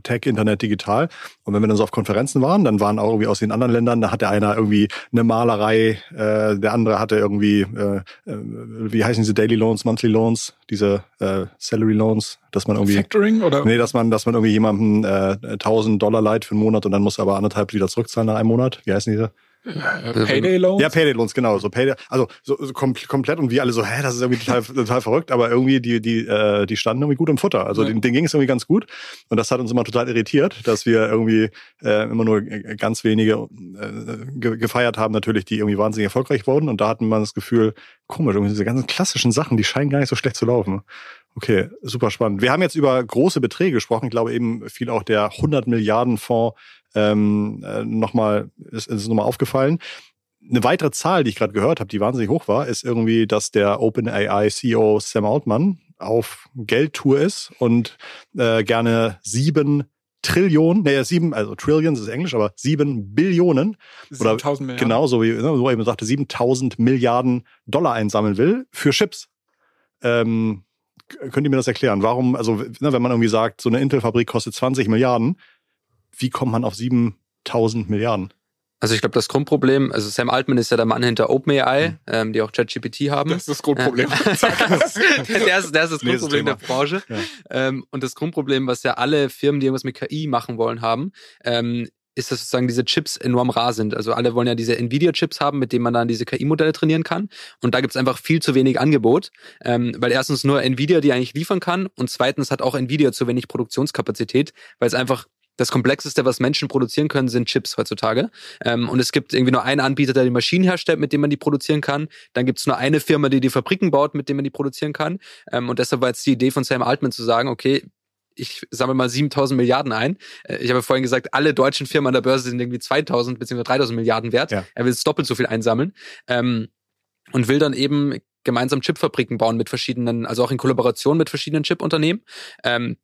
Tech, Internet, Digital. Und wenn wir dann so auf Konferenzen waren, dann waren auch irgendwie aus den anderen Ländern, da hatte einer irgendwie eine Malerei, äh, der andere hatte irgendwie, äh, äh, wie heißen diese Daily Loans, Monthly Loans, diese äh, Salary Loans, dass man irgendwie Factoring oder nee, dass man, dass man irgendwie jemandem äh, 1000 Dollar leiht für einen Monat und dann muss er aber anderthalb wieder zurückzahlen nach einem Monat. Wie heißen diese? Äh, Payday Loans? Ja, Payday Loans, genau. So Payday, also so, so kom komplett und wir alle so, hä, das ist irgendwie total, total verrückt, aber irgendwie die, die, äh, die standen irgendwie gut im Futter. Also ja. denen, denen ging es irgendwie ganz gut. Und das hat uns immer total irritiert, dass wir irgendwie äh, immer nur ganz wenige äh, gefeiert haben, natürlich, die irgendwie wahnsinnig erfolgreich wurden. Und da hatten wir das Gefühl, komisch, irgendwie diese ganzen klassischen Sachen, die scheinen gar nicht so schlecht zu laufen. Okay, super spannend. Wir haben jetzt über große Beträge gesprochen. Ich glaube eben viel auch der 100 Milliarden Fonds ähm, äh, nochmal, ist, ist nochmal aufgefallen. Eine weitere Zahl, die ich gerade gehört habe, die wahnsinnig hoch war, ist irgendwie, dass der OpenAI CEO Sam Altman auf Geldtour ist und äh, gerne sieben Trillionen, nee, sieben, also Trillions ist Englisch, aber sieben Billionen. 7000 Milliarden. Genau, so wie ne, so eben sagte, 7000 Milliarden Dollar einsammeln will für Chips. Ähm, könnt ihr mir das erklären? Warum, also ne, wenn man irgendwie sagt, so eine Intel-Fabrik kostet 20 Milliarden, wie kommt man auf 7000 Milliarden? Also ich glaube, das Grundproblem, also Sam Altman ist ja der Mann hinter OpenAI, mhm. ähm, die auch ChatGPT haben. Das ist das Grundproblem. der, ist, der ist das Grundproblem der Branche. Ja. Ähm, und das Grundproblem, was ja alle Firmen, die irgendwas mit KI machen wollen, haben, ähm, ist, dass sozusagen diese Chips enorm rar sind. Also alle wollen ja diese Nvidia-Chips haben, mit denen man dann diese KI-Modelle trainieren kann. Und da gibt es einfach viel zu wenig Angebot, ähm, weil erstens nur Nvidia die eigentlich liefern kann und zweitens hat auch Nvidia zu wenig Produktionskapazität, weil es einfach das Komplexeste, was Menschen produzieren können, sind Chips heutzutage. Ähm, und es gibt irgendwie nur einen Anbieter, der die Maschinen herstellt, mit dem man die produzieren kann. Dann gibt es nur eine Firma, die die Fabriken baut, mit dem man die produzieren kann. Ähm, und deshalb war jetzt die Idee von Sam Altman zu sagen, okay, ich sammle mal 7000 Milliarden ein. Äh, ich habe vorhin gesagt, alle deutschen Firmen an der Börse sind irgendwie 2000 bzw. 3000 Milliarden wert. Ja. Er will jetzt doppelt so viel einsammeln. Ähm, und will dann eben gemeinsam Chipfabriken bauen mit verschiedenen, also auch in Kollaboration mit verschiedenen Chipunternehmen. Ähm,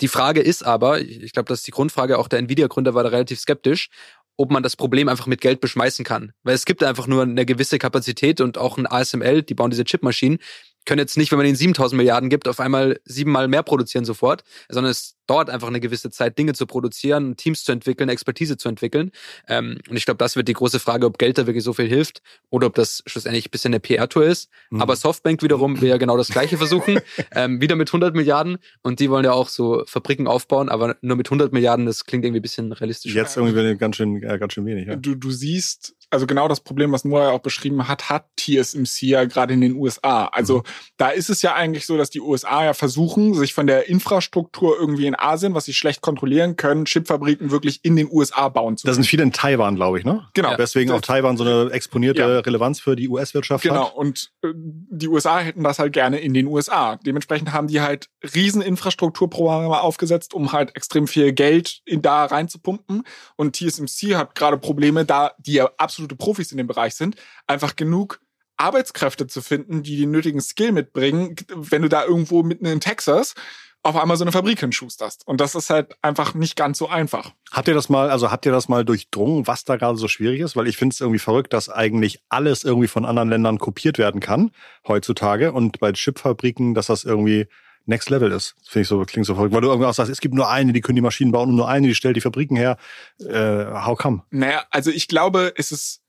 die Frage ist aber, ich glaube, das ist die Grundfrage, auch der Nvidia-Gründer war da relativ skeptisch, ob man das Problem einfach mit Geld beschmeißen kann. Weil es gibt einfach nur eine gewisse Kapazität und auch ein ASML, die bauen diese Chipmaschinen, können jetzt nicht, wenn man ihnen 7000 Milliarden gibt, auf einmal siebenmal mehr produzieren sofort, sondern es dauert einfach eine gewisse Zeit, Dinge zu produzieren, Teams zu entwickeln, Expertise zu entwickeln. Ähm, und ich glaube, das wird die große Frage, ob Geld da wirklich so viel hilft oder ob das schlussendlich ein bisschen eine PR-Tour ist. Mhm. Aber Softbank wiederum will ja genau das Gleiche versuchen, ähm, wieder mit 100 Milliarden. Und die wollen ja auch so Fabriken aufbauen, aber nur mit 100 Milliarden, das klingt irgendwie ein bisschen realistisch. Jetzt irgendwie ganz schön, äh, ganz schön wenig. Ja. Du, du siehst, also genau das Problem, was Noah auch beschrieben hat, hat TSMC ja gerade in den USA. Also mhm. da ist es ja eigentlich so, dass die USA ja versuchen, sich von der Infrastruktur irgendwie in Asien, was sie schlecht kontrollieren können, Chipfabriken wirklich in den USA bauen zu können. Das sind viele in Taiwan, glaube ich, ne? Genau. Deswegen auch Taiwan so eine exponierte ja. Relevanz für die US-Wirtschaft genau. hat. Genau. Und äh, die USA hätten das halt gerne in den USA. Dementsprechend haben die halt riesen Infrastrukturprogramme aufgesetzt, um halt extrem viel Geld in da reinzupumpen. Und TSMC hat gerade Probleme, da die ja absolute Profis in dem Bereich sind, einfach genug Arbeitskräfte zu finden, die den nötigen Skill mitbringen, wenn du da irgendwo mitten in Texas auf einmal so eine Fabrik hinschusterst. Und das ist halt einfach nicht ganz so einfach. Habt ihr das mal, also habt ihr das mal durchdrungen, was da gerade so schwierig ist? Weil ich finde es irgendwie verrückt, dass eigentlich alles irgendwie von anderen Ländern kopiert werden kann heutzutage und bei Chipfabriken, dass das irgendwie Next Level ist. Finde ich so, klingt so verrückt. Weil du irgendwie auch sagst, es gibt nur eine, die können die Maschinen bauen und nur eine, die stellt die Fabriken her. Äh, how come? Naja, also ich glaube, es ist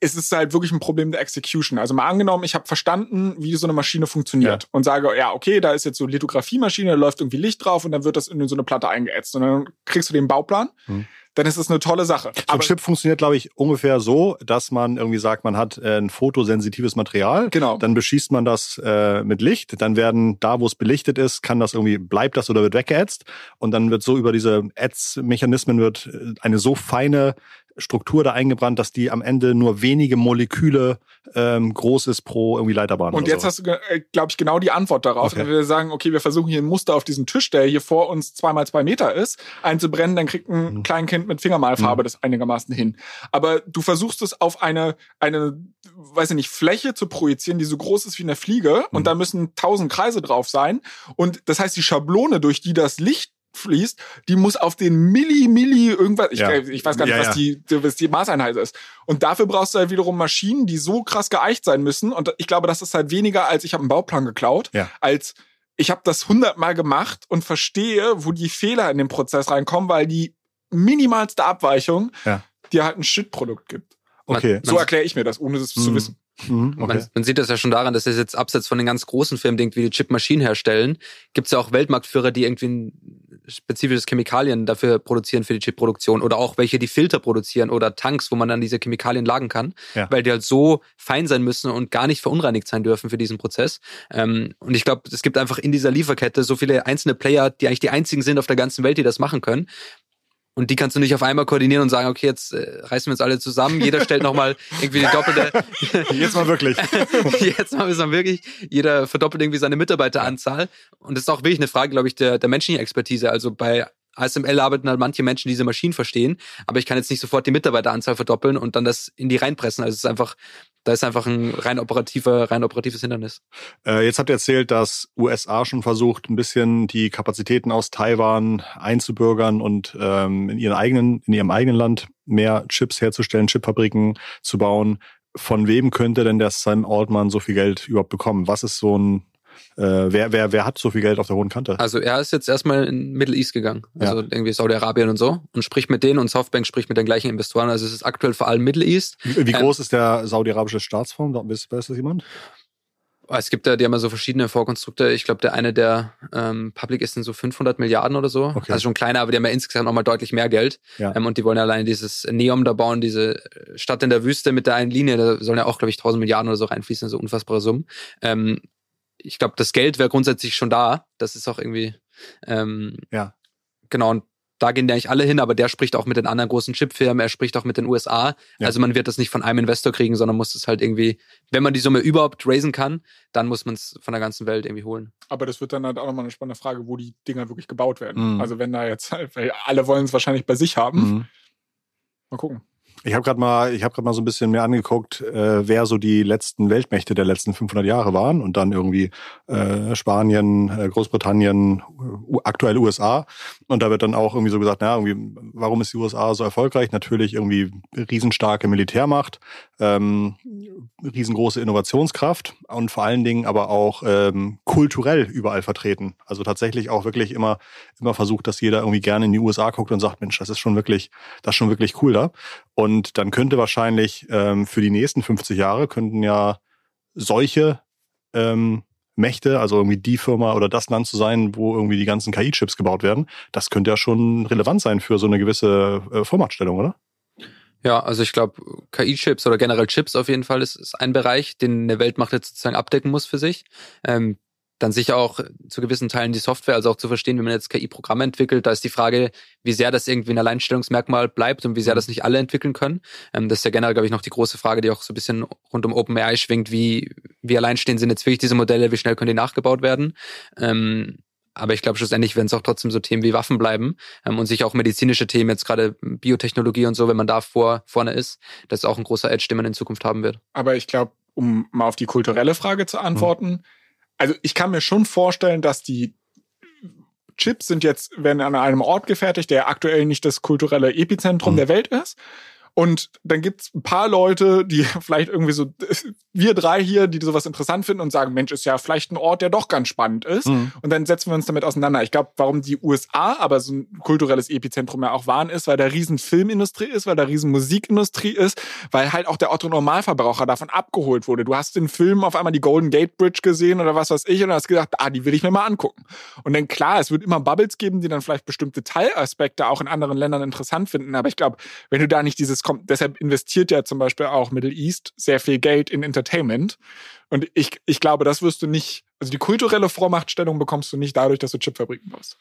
es ist halt wirklich ein Problem der Execution. Also mal angenommen, ich habe verstanden, wie so eine Maschine funktioniert ja. und sage, ja, okay, da ist jetzt so Lithografiemaschine, da läuft irgendwie Licht drauf und dann wird das in so eine Platte eingeätzt und dann kriegst du den Bauplan. Hm. Dann ist das eine tolle Sache. So ein Chip funktioniert, glaube ich, ungefähr so, dass man irgendwie sagt, man hat äh, ein fotosensitives Material. Genau. Dann beschießt man das äh, mit Licht. Dann werden da, wo es belichtet ist, kann das irgendwie, bleibt das oder wird weggeätzt. Und dann wird so über diese Ätzmechanismen wird äh, eine so feine Struktur da eingebrannt, dass die am Ende nur wenige Moleküle ähm, groß ist pro irgendwie Leiterbahn. Und jetzt so. hast du, äh, glaube ich, genau die Antwort darauf. Okay. Wenn wir sagen, okay, wir versuchen hier ein Muster auf diesen Tisch, der hier vor uns zweimal zwei Meter ist, einzubrennen, dann kriegt ein mhm. Kleinkind mit Fingermalfarbe mhm. das einigermaßen hin. Aber du versuchst es auf eine, eine, weiß ich nicht, Fläche zu projizieren, die so groß ist wie eine Fliege mhm. und da müssen tausend Kreise drauf sein. Und das heißt, die Schablone, durch die das Licht fließt, die muss auf den Milli, Milli irgendwas, ich, ja. ich weiß gar nicht, ja, was, Die, was die Maßeinheit ist. Und dafür brauchst du halt wiederum Maschinen, die so krass geeicht sein müssen. Und ich glaube, das ist halt weniger, als ich habe einen Bauplan geklaut, als ich habe das hundertmal gemacht und verstehe, wo die Fehler in den Prozess reinkommen, weil die minimalste Abweichung dir halt ein Shit-Produkt gibt. Okay. so erkläre ich mir das, ohne das zu hm. wissen. Mhm, okay. man, man, sieht das ja schon daran, dass es jetzt abseits von den ganz großen Firmen denkt, wie die Chipmaschinen herstellen, gibt es ja auch Weltmarktführer, die irgendwie ein spezifisches Chemikalien dafür produzieren für die Chipproduktion oder auch welche, die Filter produzieren oder Tanks, wo man dann diese Chemikalien lagern kann, ja. weil die halt so fein sein müssen und gar nicht verunreinigt sein dürfen für diesen Prozess. Ähm, und ich glaube, es gibt einfach in dieser Lieferkette so viele einzelne Player, die eigentlich die einzigen sind auf der ganzen Welt, die das machen können. Und die kannst du nicht auf einmal koordinieren und sagen, okay, jetzt äh, reißen wir uns alle zusammen. Jeder stellt nochmal irgendwie die doppelte. jetzt mal wirklich. jetzt mal ist man wirklich. Jeder verdoppelt irgendwie seine Mitarbeiteranzahl. Und das ist auch wirklich eine Frage, glaube ich, der, der menschlichen Expertise. Also bei ASML arbeiten halt manche Menschen, die diese Maschinen verstehen, aber ich kann jetzt nicht sofort die Mitarbeiteranzahl verdoppeln und dann das in die reinpressen. Also es ist einfach, da ist einfach ein rein operativer, rein operatives Hindernis. Äh, jetzt habt ihr erzählt, dass USA schon versucht, ein bisschen die Kapazitäten aus Taiwan einzubürgern und ähm, in ihren eigenen, in ihrem eigenen Land mehr Chips herzustellen, Chipfabriken zu bauen. Von wem könnte denn der Sam Altman so viel Geld überhaupt bekommen? Was ist so ein äh, wer, wer, wer hat so viel Geld auf der hohen Kante? Also er ist jetzt erstmal in Middle East gegangen, also ja. irgendwie Saudi-Arabien und so und spricht mit denen und Softbank spricht mit den gleichen Investoren. Also es ist aktuell vor allem Middle East. Wie, wie ähm, groß ist der saudi-arabische Staatsfonds? Weiß, weiß das jemand? Es gibt da, die haben ja so verschiedene Vorkonstrukte. Ich glaube, der eine, der ähm, Public ist, sind so 500 Milliarden oder so. Okay. Also schon kleiner, aber die haben ja insgesamt nochmal deutlich mehr Geld. Ja. Ähm, und die wollen ja alleine dieses Neom da bauen, diese Stadt in der Wüste mit der einen Linie. Da sollen ja auch, glaube ich, 1000 Milliarden oder so reinfließen, so unfassbare Summen. Ähm, ich glaube, das Geld wäre grundsätzlich schon da. Das ist auch irgendwie, ähm, ja. Genau, und da gehen die eigentlich alle hin, aber der spricht auch mit den anderen großen Chipfirmen, er spricht auch mit den USA. Ja. Also man wird das nicht von einem Investor kriegen, sondern muss es halt irgendwie, wenn man die Summe überhaupt raisen kann, dann muss man es von der ganzen Welt irgendwie holen. Aber das wird dann halt auch nochmal eine spannende Frage, wo die Dinger wirklich gebaut werden. Mhm. Also wenn da jetzt halt, weil alle wollen es wahrscheinlich bei sich haben. Mhm. Mal gucken. Ich habe gerade mal, ich habe gerade mal so ein bisschen mehr angeguckt, äh, wer so die letzten Weltmächte der letzten 500 Jahre waren und dann irgendwie äh, Spanien, äh, Großbritannien, aktuell USA und da wird dann auch irgendwie so gesagt, na irgendwie, warum ist die USA so erfolgreich? Natürlich irgendwie riesenstarke Militärmacht, ähm, riesengroße Innovationskraft und vor allen Dingen aber auch ähm, kulturell überall vertreten. Also tatsächlich auch wirklich immer immer versucht, dass jeder irgendwie gerne in die USA guckt und sagt, Mensch, das ist schon wirklich, das ist schon wirklich cool da. Und dann könnte wahrscheinlich ähm, für die nächsten 50 Jahre könnten ja solche ähm, Mächte, also irgendwie die Firma oder das Land zu sein, wo irgendwie die ganzen KI-Chips gebaut werden, das könnte ja schon relevant sein für so eine gewisse äh, Vormachtstellung, oder? Ja, also ich glaube, KI-Chips oder generell Chips auf jeden Fall ist, ist ein Bereich, den eine Weltmacht jetzt sozusagen abdecken muss für sich. Ähm, dann sicher auch zu gewissen Teilen die Software, also auch zu verstehen, wie man jetzt KI-Programme entwickelt. Da ist die Frage, wie sehr das irgendwie ein Alleinstellungsmerkmal bleibt und wie sehr mhm. das nicht alle entwickeln können. Ähm, das ist ja generell, glaube ich, noch die große Frage, die auch so ein bisschen rund um OpenAI schwingt. Wie, wie alleinstehend sind jetzt wirklich diese Modelle? Wie schnell können die nachgebaut werden? Ähm, aber ich glaube, schlussendlich werden es auch trotzdem so Themen wie Waffen bleiben ähm, und sich auch medizinische Themen, jetzt gerade Biotechnologie und so, wenn man da vor, vorne ist, das ist auch ein großer Edge, den man in Zukunft haben wird. Aber ich glaube, um mal auf die kulturelle Frage zu antworten, mhm also ich kann mir schon vorstellen, dass die Chips sind jetzt, werden an einem Ort gefertigt, der aktuell nicht das kulturelle Epizentrum mhm. der Welt ist. Und dann gibt's ein paar Leute, die vielleicht irgendwie so, wir drei hier, die sowas interessant finden und sagen, Mensch, ist ja vielleicht ein Ort, der doch ganz spannend ist. Mhm. Und dann setzen wir uns damit auseinander. Ich glaube, warum die USA aber so ein kulturelles Epizentrum ja auch waren, ist, weil da riesen Filmindustrie ist, weil da riesen Musikindustrie ist, weil halt auch der Otto Normalverbraucher davon abgeholt wurde. Du hast den Film auf einmal die Golden Gate Bridge gesehen oder was weiß ich und hast gedacht, ah, die will ich mir mal angucken. Und dann klar, es wird immer Bubbles geben, die dann vielleicht bestimmte Teilaspekte auch in anderen Ländern interessant finden. Aber ich glaube, wenn du da nicht dieses kommt, deshalb investiert ja zum Beispiel auch Middle East sehr viel Geld in Entertainment. Und ich, ich glaube, das wirst du nicht, also die kulturelle Vormachtstellung bekommst du nicht dadurch, dass du Chipfabriken baust.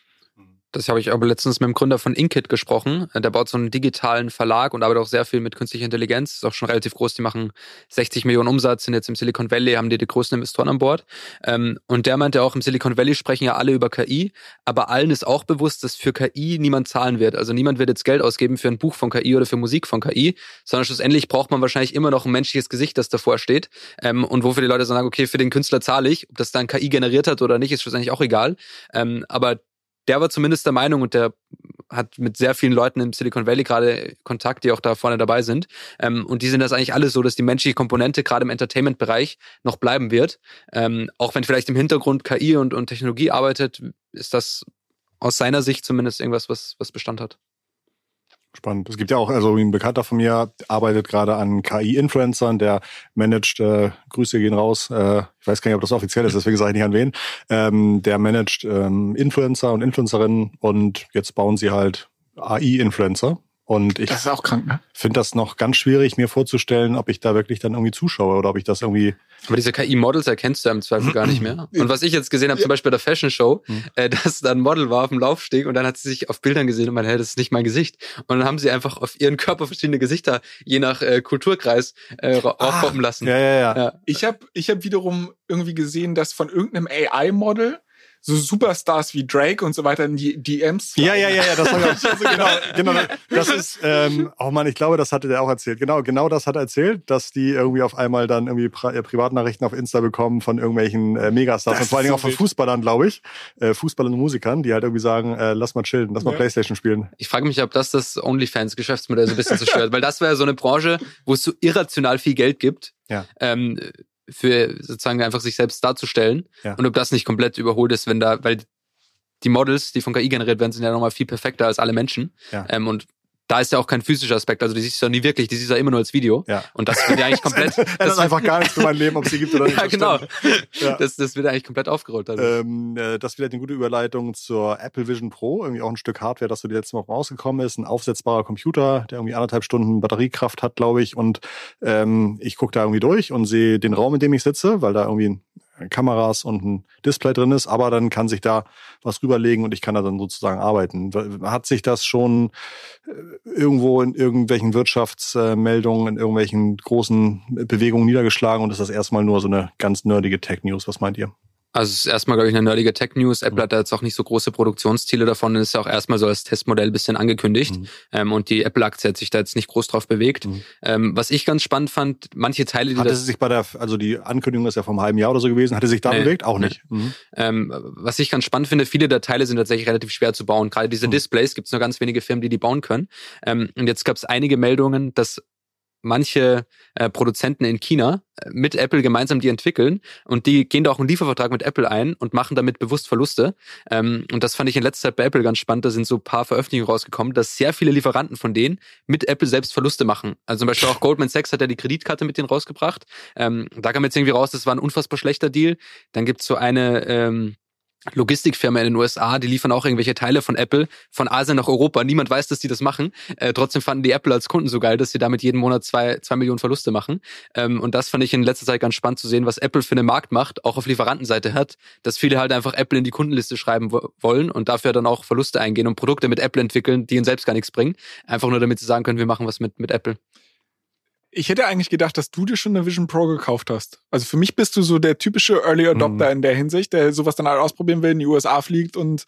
Das habe ich aber letztens mit dem Gründer von Inkit gesprochen. Der baut so einen digitalen Verlag und arbeitet auch sehr viel mit künstlicher Intelligenz. Ist auch schon relativ groß. Die machen 60 Millionen Umsatz, sind jetzt im Silicon Valley, haben die die größten Investoren an Bord. Ähm, und der meinte auch, im Silicon Valley sprechen ja alle über KI, aber allen ist auch bewusst, dass für KI niemand zahlen wird. Also niemand wird jetzt Geld ausgeben für ein Buch von KI oder für Musik von KI, sondern schlussendlich braucht man wahrscheinlich immer noch ein menschliches Gesicht, das davor steht. Ähm, und wofür die Leute sagen, okay, für den Künstler zahle ich. Ob das dann KI generiert hat oder nicht, ist schlussendlich auch egal. Ähm, aber der war zumindest der Meinung und der hat mit sehr vielen Leuten im Silicon Valley gerade Kontakt, die auch da vorne dabei sind. Ähm, und die sind das eigentlich alle so, dass die menschliche Komponente gerade im Entertainment-Bereich noch bleiben wird. Ähm, auch wenn vielleicht im Hintergrund KI und, und Technologie arbeitet, ist das aus seiner Sicht zumindest irgendwas, was, was Bestand hat. Spannend. Es gibt ja auch, also ein Bekannter von mir arbeitet gerade an KI-Influencern, der managt, äh, Grüße gehen raus, äh, ich weiß gar nicht, ob das offiziell ist, deswegen sage ich nicht an wen, ähm, der managt ähm, Influencer und Influencerinnen und jetzt bauen sie halt AI-Influencer und ich Das ist auch krank, ne? finde das noch ganz schwierig, mir vorzustellen, ob ich da wirklich dann irgendwie zuschaue oder ob ich das irgendwie. Aber diese KI-Models erkennst du ja im Zweifel gar nicht mehr. Und was ich jetzt gesehen habe, zum Beispiel bei der Fashion Show, Mhm. äh, dass da ein Model war auf dem Laufsteg und dann hat sie sich auf Bildern gesehen und meinte, hey, das ist nicht mein Gesicht. Und dann haben sie einfach auf ihren Körper verschiedene Gesichter, je nach äh, Kulturkreis, äh, aufpoppen lassen. Ja, ja, ja. Ja. Ich habe ich hab wiederum irgendwie gesehen, dass von irgendeinem AI-Model so Superstars wie Drake und so weiter in die DMs. Ja, ja, ja, ja, das ich auch. Also genau. genau, genau. Das ist, ähm, oh Mann, ich glaube, das hatte der auch erzählt. Genau, genau das hat er erzählt, dass die irgendwie auf einmal dann irgendwie Pri äh, Privatnachrichten auf Insta bekommen von irgendwelchen äh, Megastars Das und vor allen Dingen ist auch so von. Fußballern, glaube ich. Äh, Fußballern und Musikern, die halt irgendwie sagen, äh, lass mal chillen, lass mal Ja. Playstation spielen. Ich frage mich, ob das das OnlyFans-Geschäftsmodell so ein bisschen zerstört, weil das wäre so eine Branche, wo es so irrational viel Geld gibt, Ja. ähm, für sozusagen einfach sich selbst darzustellen. Ja. Und ob das nicht komplett überholt ist, wenn da, weil die Models, die von KI generiert werden, sind ja nochmal viel perfekter als alle Menschen. Ja. Ähm, und da ist ja auch kein physischer Aspekt, also die siehst du ja nie wirklich, die siehst du ja immer nur als Video. Ja. Und das wird ja eigentlich komplett. Das ändert einfach gar nichts für mein Leben, ob es sie gibt oder nicht. ja, das genau. Ja. Das, das wird eigentlich komplett aufgerollt. dadurch. Ähm, äh, das ist wieder eine gute Überleitung zur Apple Vision Pro. Irgendwie auch ein Stück Hardware, das so die letzten Wochen rausgekommen ist. Ein aufsetzbarer Computer, der irgendwie anderthalb Stunden Batteriekraft hat, glaube ich. Und ähm, ich gucke da irgendwie durch und sehe den Raum, in dem ich sitze, weil da irgendwie Kameras und ein Display drin ist. Aber dann kann sich da was rüberlegen und ich kann da dann sozusagen arbeiten. Hat sich das schon äh, irgendwo in irgendwelchen Wirtschaftsmeldungen, in irgendwelchen großen Bewegungen niedergeschlagen und ist das erstmal nur so eine ganz nerdige Tech-News? Was meint ihr? Also es ist erstmal, glaube ich, eine nerdige Tech-News. Apple Mhm. hat da jetzt auch nicht so große Produktionsziele davon. Das ist ja auch erstmal so als Testmodell ein bisschen angekündigt. Mhm. Ähm, und die Apple-Aktie hat sich da jetzt nicht groß drauf bewegt. Mhm. Ähm, was ich ganz spannend fand, manche Teile, die Hatte das sich bei der, also die Ankündigung ist ja einem halben Jahr oder so gewesen, hatte sich da Nee, bewegt? Auch nee. nicht. Mhm. Ähm, was ich ganz spannend finde, viele der Teile sind tatsächlich relativ schwer zu bauen. Gerade diese Mhm. Displays gibt es nur ganz wenige Firmen, die die bauen können. Ähm, und jetzt gab es einige Meldungen, dass manche äh, Produzenten in China äh, mit Apple gemeinsam die entwickeln und die gehen da auch einen Liefervertrag mit Apple ein und machen damit bewusst Verluste. Ähm, und das fand ich in letzter Zeit bei Apple ganz spannend. Da sind so paar Veröffentlichungen rausgekommen, dass sehr viele Lieferanten von denen mit Apple selbst Verluste machen. Also zum Beispiel auch Goldman Sachs hat ja die Kreditkarte mit denen rausgebracht. Ähm, da kam jetzt irgendwie raus, das war ein unfassbar schlechter Deal. Dann gibt's so eine ähm, Logistikfirma in den USA, die liefern auch irgendwelche Teile von Apple von Asien nach Europa. Niemand weiß, dass die das machen. Äh, trotzdem fanden die Apple als Kunden so geil, dass sie damit jeden Monat zwei, zwei Millionen Verluste machen. Ähm, und das fand ich in letzter Zeit ganz spannend zu sehen, was Apple für eine Marktmacht auch auf Lieferantenseite hat, dass viele halt einfach Apple in die Kundenliste schreiben wo wollen und dafür dann auch Verluste eingehen und Produkte mit Apple entwickeln, die ihnen selbst gar nichts bringen. Einfach nur damit sie sagen können, wir machen was mit, mit Apple. Ich hätte eigentlich gedacht, dass du dir schon eine Vision Pro gekauft hast. Also für mich bist du so der typische Early Adopter in der Hinsicht, der sowas dann halt ausprobieren will, in die USA fliegt und,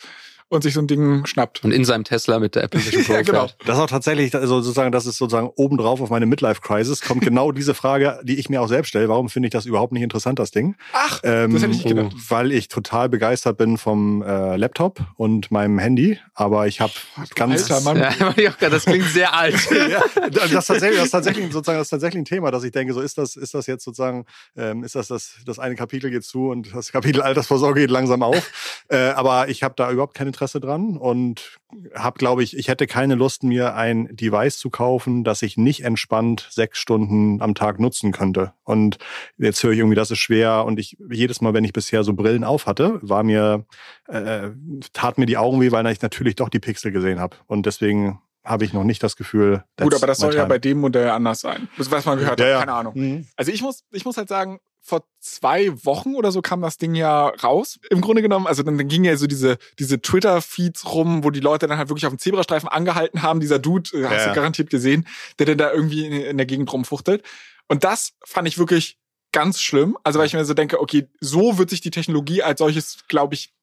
und sich so ein Ding schnappt. Und in seinem Tesla mit der Apple Vision Pro Ja, genau. fährt. Das ist auch tatsächlich, also sozusagen, das ist sozusagen obendrauf auf meine Midlife-Crisis, kommt genau diese Frage, die ich mir auch selbst stelle. Warum finde ich das überhaupt nicht interessant, das Ding? Ach, Ähm, das hätte ich nicht gedacht. Weil ich total begeistert bin vom äh, Laptop und meinem Handy, aber ich habe ganz Alter Mann. Ja, das klingt sehr alt. ja, das ist tatsächlich, das ist tatsächlich sozusagen das ist tatsächlich ein Thema, dass ich denke, so ist das, ist das jetzt sozusagen, ähm, ist das, das das eine Kapitel geht zu und das Kapitel Altersvorsorge geht langsam auf. äh, aber ich habe da überhaupt kein Interesse dran und habe, glaube ich, ich hätte keine Lust, mir ein Device zu kaufen, das ich nicht entspannt sechs Stunden am Tag nutzen könnte. Und jetzt höre ich irgendwie, das ist schwer. Und ich jedes Mal, wenn ich bisher so Brillen auf hatte, war mir äh, tat mir die Augen weh, weil ich natürlich doch die Pixel gesehen habe. Und deswegen habe ich noch nicht das Gefühl. Gut, aber das soll ja time. bei dem Modell anders sein. Was man gehört Ja, hat, ja. keine Ahnung. Mhm. Also ich muss, ich muss halt sagen, vor zwei Wochen oder so kam das Ding ja raus. Im Grunde genommen, also dann, dann ging ja so diese, diese Twitter-Feeds rum, wo die Leute dann halt wirklich auf dem Zebrastreifen angehalten haben. Dieser Dude, äh, hast Ja, du ja. garantiert gesehen, der dann da irgendwie in, in der Gegend rumfuchtelt. Und das fand ich wirklich ganz schlimm. Also weil ich mir so denke, okay, so wird sich die Technologie als solches, glaube ich,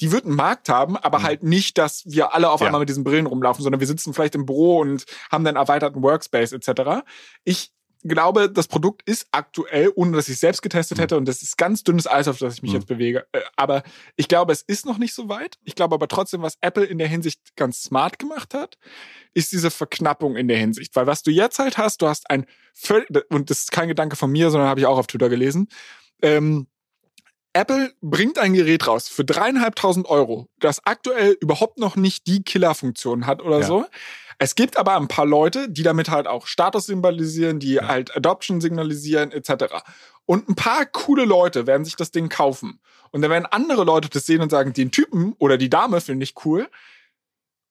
die wird einen Markt haben, aber Mhm. halt nicht, dass wir alle auf Ja. einmal mit diesen Brillen rumlaufen, sondern wir sitzen vielleicht im Büro und haben dann erweiterten Workspace etc. Ich glaube, das Produkt ist aktuell, ohne dass ich es selbst getestet Mhm. hätte, und das ist ganz dünnes Eis, auf das ich mich Mhm. jetzt bewege. Äh, Aber ich glaube, es ist noch nicht so weit. Ich glaube aber trotzdem, was Apple in der Hinsicht ganz smart gemacht hat, ist diese Verknappung in der Hinsicht. Weil was du jetzt halt hast, du hast ein völ und das ist kein Gedanke von mir, sondern habe ich auch auf Twitter gelesen. Ähm, Apple bringt ein Gerät raus für dreieinhalbtausend Euro, das aktuell überhaupt noch nicht die Killerfunktion hat oder Ja. so. Es gibt aber ein paar Leute, die damit halt auch Status symbolisieren, die ja. halt Adoption signalisieren, etc. Und ein paar coole Leute werden sich das Ding kaufen. Und dann werden andere Leute das sehen und sagen, den Typen oder die Dame finde ich cool.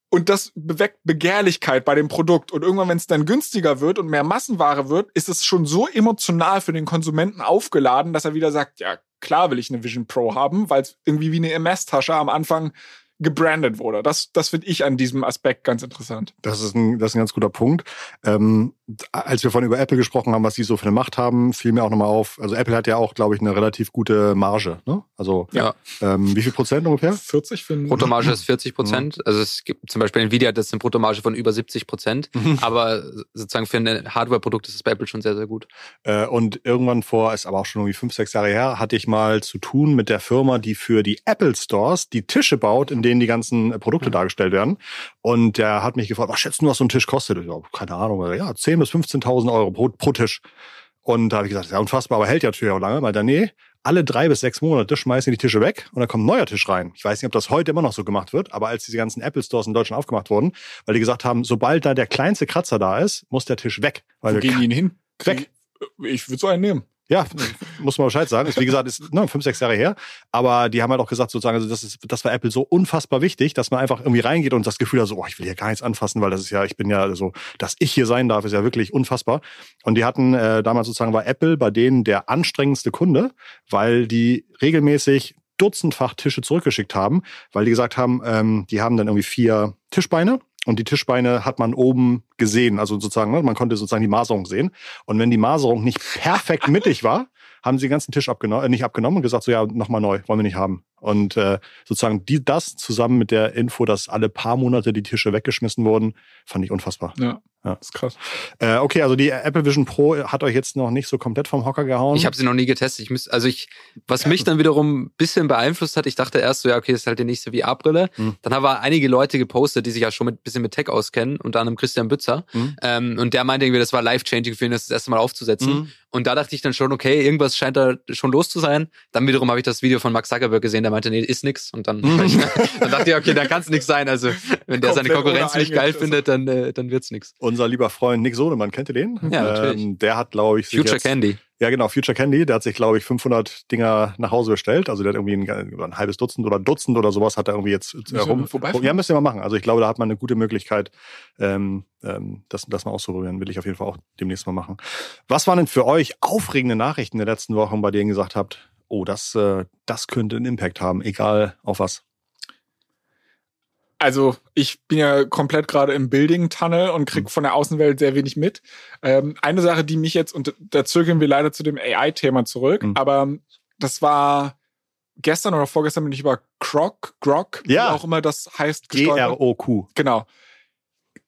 Und das beweckt Begehrlichkeit bei dem Produkt. Und irgendwann, wenn es dann günstiger wird und mehr Massenware wird, ist es schon so emotional für den Konsumenten aufgeladen, dass er wieder sagt, ja, klar will ich eine Vision Pro haben, weil es irgendwie wie eine MS-Tasche am Anfang gebrandet wurde. Das, das finde ich an diesem Aspekt ganz interessant. Das ist ein, das ist ein ganz guter Punkt. Ähm, als wir vorhin über Apple gesprochen haben, was sie so für eine Macht haben, fiel mir auch nochmal auf. Also Apple hat ja auch, glaube ich, eine relativ gute Marge. Ne? Also ja. ähm, wie viel Prozent ungefähr? 40 für Bruttomarge ist 40 Prozent. Mhm. Also es gibt zum Beispiel Nvidia hat jetzt eine Bruttomarge von über 70 Prozent. Mhm. Aber sozusagen für ein Hardware-Produkt ist es bei Apple schon sehr, sehr gut. Äh, und irgendwann vor, ist aber auch schon irgendwie fünf, sechs Jahre her, hatte ich mal zu tun mit der Firma, die für die Apple Stores die Tische baut, in denen die ganzen Produkte mhm. dargestellt werden. Und der hat mich gefragt, was schätzt du, was so ein Tisch kostet? Ich so, keine Ahnung. Ja, 10 bis 15.000 Euro pro, pro Tisch. Und da habe ich gesagt, ja unfassbar, aber hält ja natürlich auch lange. Weil dann, nee, alle drei bis sechs Monate schmeißen die Tische weg und dann kommt ein neuer Tisch rein. Ich weiß nicht, ob das heute immer noch so gemacht wird, aber als diese ganzen Apple Stores in Deutschland aufgemacht wurden, weil die gesagt haben, sobald da der kleinste Kratzer da ist, muss der Tisch weg. Weil Wo gehen die ihn hin? Weg. Ich würde so einen nehmen. Ja, muss man Bescheid sagen. Ist, wie gesagt, ist ne, fünf, sechs Jahre her. Aber die haben halt auch gesagt, sozusagen, also das, ist, das war Apple so unfassbar wichtig, dass man einfach irgendwie reingeht und das Gefühl hat, so, oh, ich will hier gar nichts anfassen, weil das ist ja, ich bin ja so, dass ich hier sein darf, ist ja wirklich unfassbar. Und die hatten äh, damals sozusagen war Apple bei denen der anstrengendste Kunde, weil die regelmäßig dutzendfach Tische zurückgeschickt haben, weil die gesagt haben, ähm, die haben dann irgendwie vier Tischbeine und die Tischbeine hat man oben gesehen, also sozusagen, ne, man konnte sozusagen die Maserung sehen. Und wenn die Maserung nicht perfekt mittig war, haben sie den ganzen Tisch abgenommen, äh, nicht abgenommen und gesagt, so ja, nochmal neu, wollen wir nicht haben. Und äh, sozusagen die, das zusammen mit der Info, dass alle paar Monate die Tische weggeschmissen wurden, fand ich unfassbar. Ja, ja. ist krass. Äh, okay, also die Apple Vision Pro hat euch jetzt noch nicht so komplett vom Hocker gehauen. Ich habe sie noch nie getestet. Ich müß, also ich, was mich dann wiederum ein bisschen beeinflusst hat, ich dachte erst so, ja, okay, das ist halt die nächste VR-Brille. Mhm. Dann haben wir einige Leute gepostet, die sich ja schon mit bisschen mit Tech auskennen, unter anderem Christian Bützer. Mhm. Ähm, und der meinte irgendwie, das war life-changing für ihn, das das erste Mal aufzusetzen. Mhm. Und da dachte ich dann schon, okay, irgendwas scheint da schon los zu sein. Dann wiederum habe ich das Video von Max Zuckerberg gesehen, der meinte, nee, ist nix. Und dann, dann dachte ich, okay, dann kann es nichts sein. Also wenn der seine Konkurrenz nicht geil findet, dann, äh, dann wird's nix. Unser lieber Freund Nick Sohnemann, kennt ihr den? Ja, natürlich. Ähm, der hat, glaube ich, Future jetzt, Candy. Ja, genau, Future Candy. Der hat sich, glaube ich, 500 Dinger nach Hause bestellt. Also der hat irgendwie ein, ein halbes Dutzend oder Dutzend oder sowas hat er irgendwie jetzt äh, rum. Ja, müssen wir mal machen. Also ich glaube, da hat man eine gute Möglichkeit, ähm, ähm, das, das mal auszuprobieren. Will ich auf jeden Fall auch demnächst mal machen. Was waren denn für euch aufregende Nachrichten der letzten Wochen, bei denen ihr gesagt habt, oh, das, äh, das könnte einen Impact haben, egal auf was? Also ich bin ja komplett gerade im Building-Tunnel und krieg mhm. von der Außenwelt sehr wenig mit. Ähm, eine Sache, die mich jetzt, und da zögern wir leider zu dem AI-Thema zurück, mhm. aber das war gestern oder vorgestern bin ich über Croc, Grok, ja. wie auch immer das heißt, G-R-O-Q. Genau.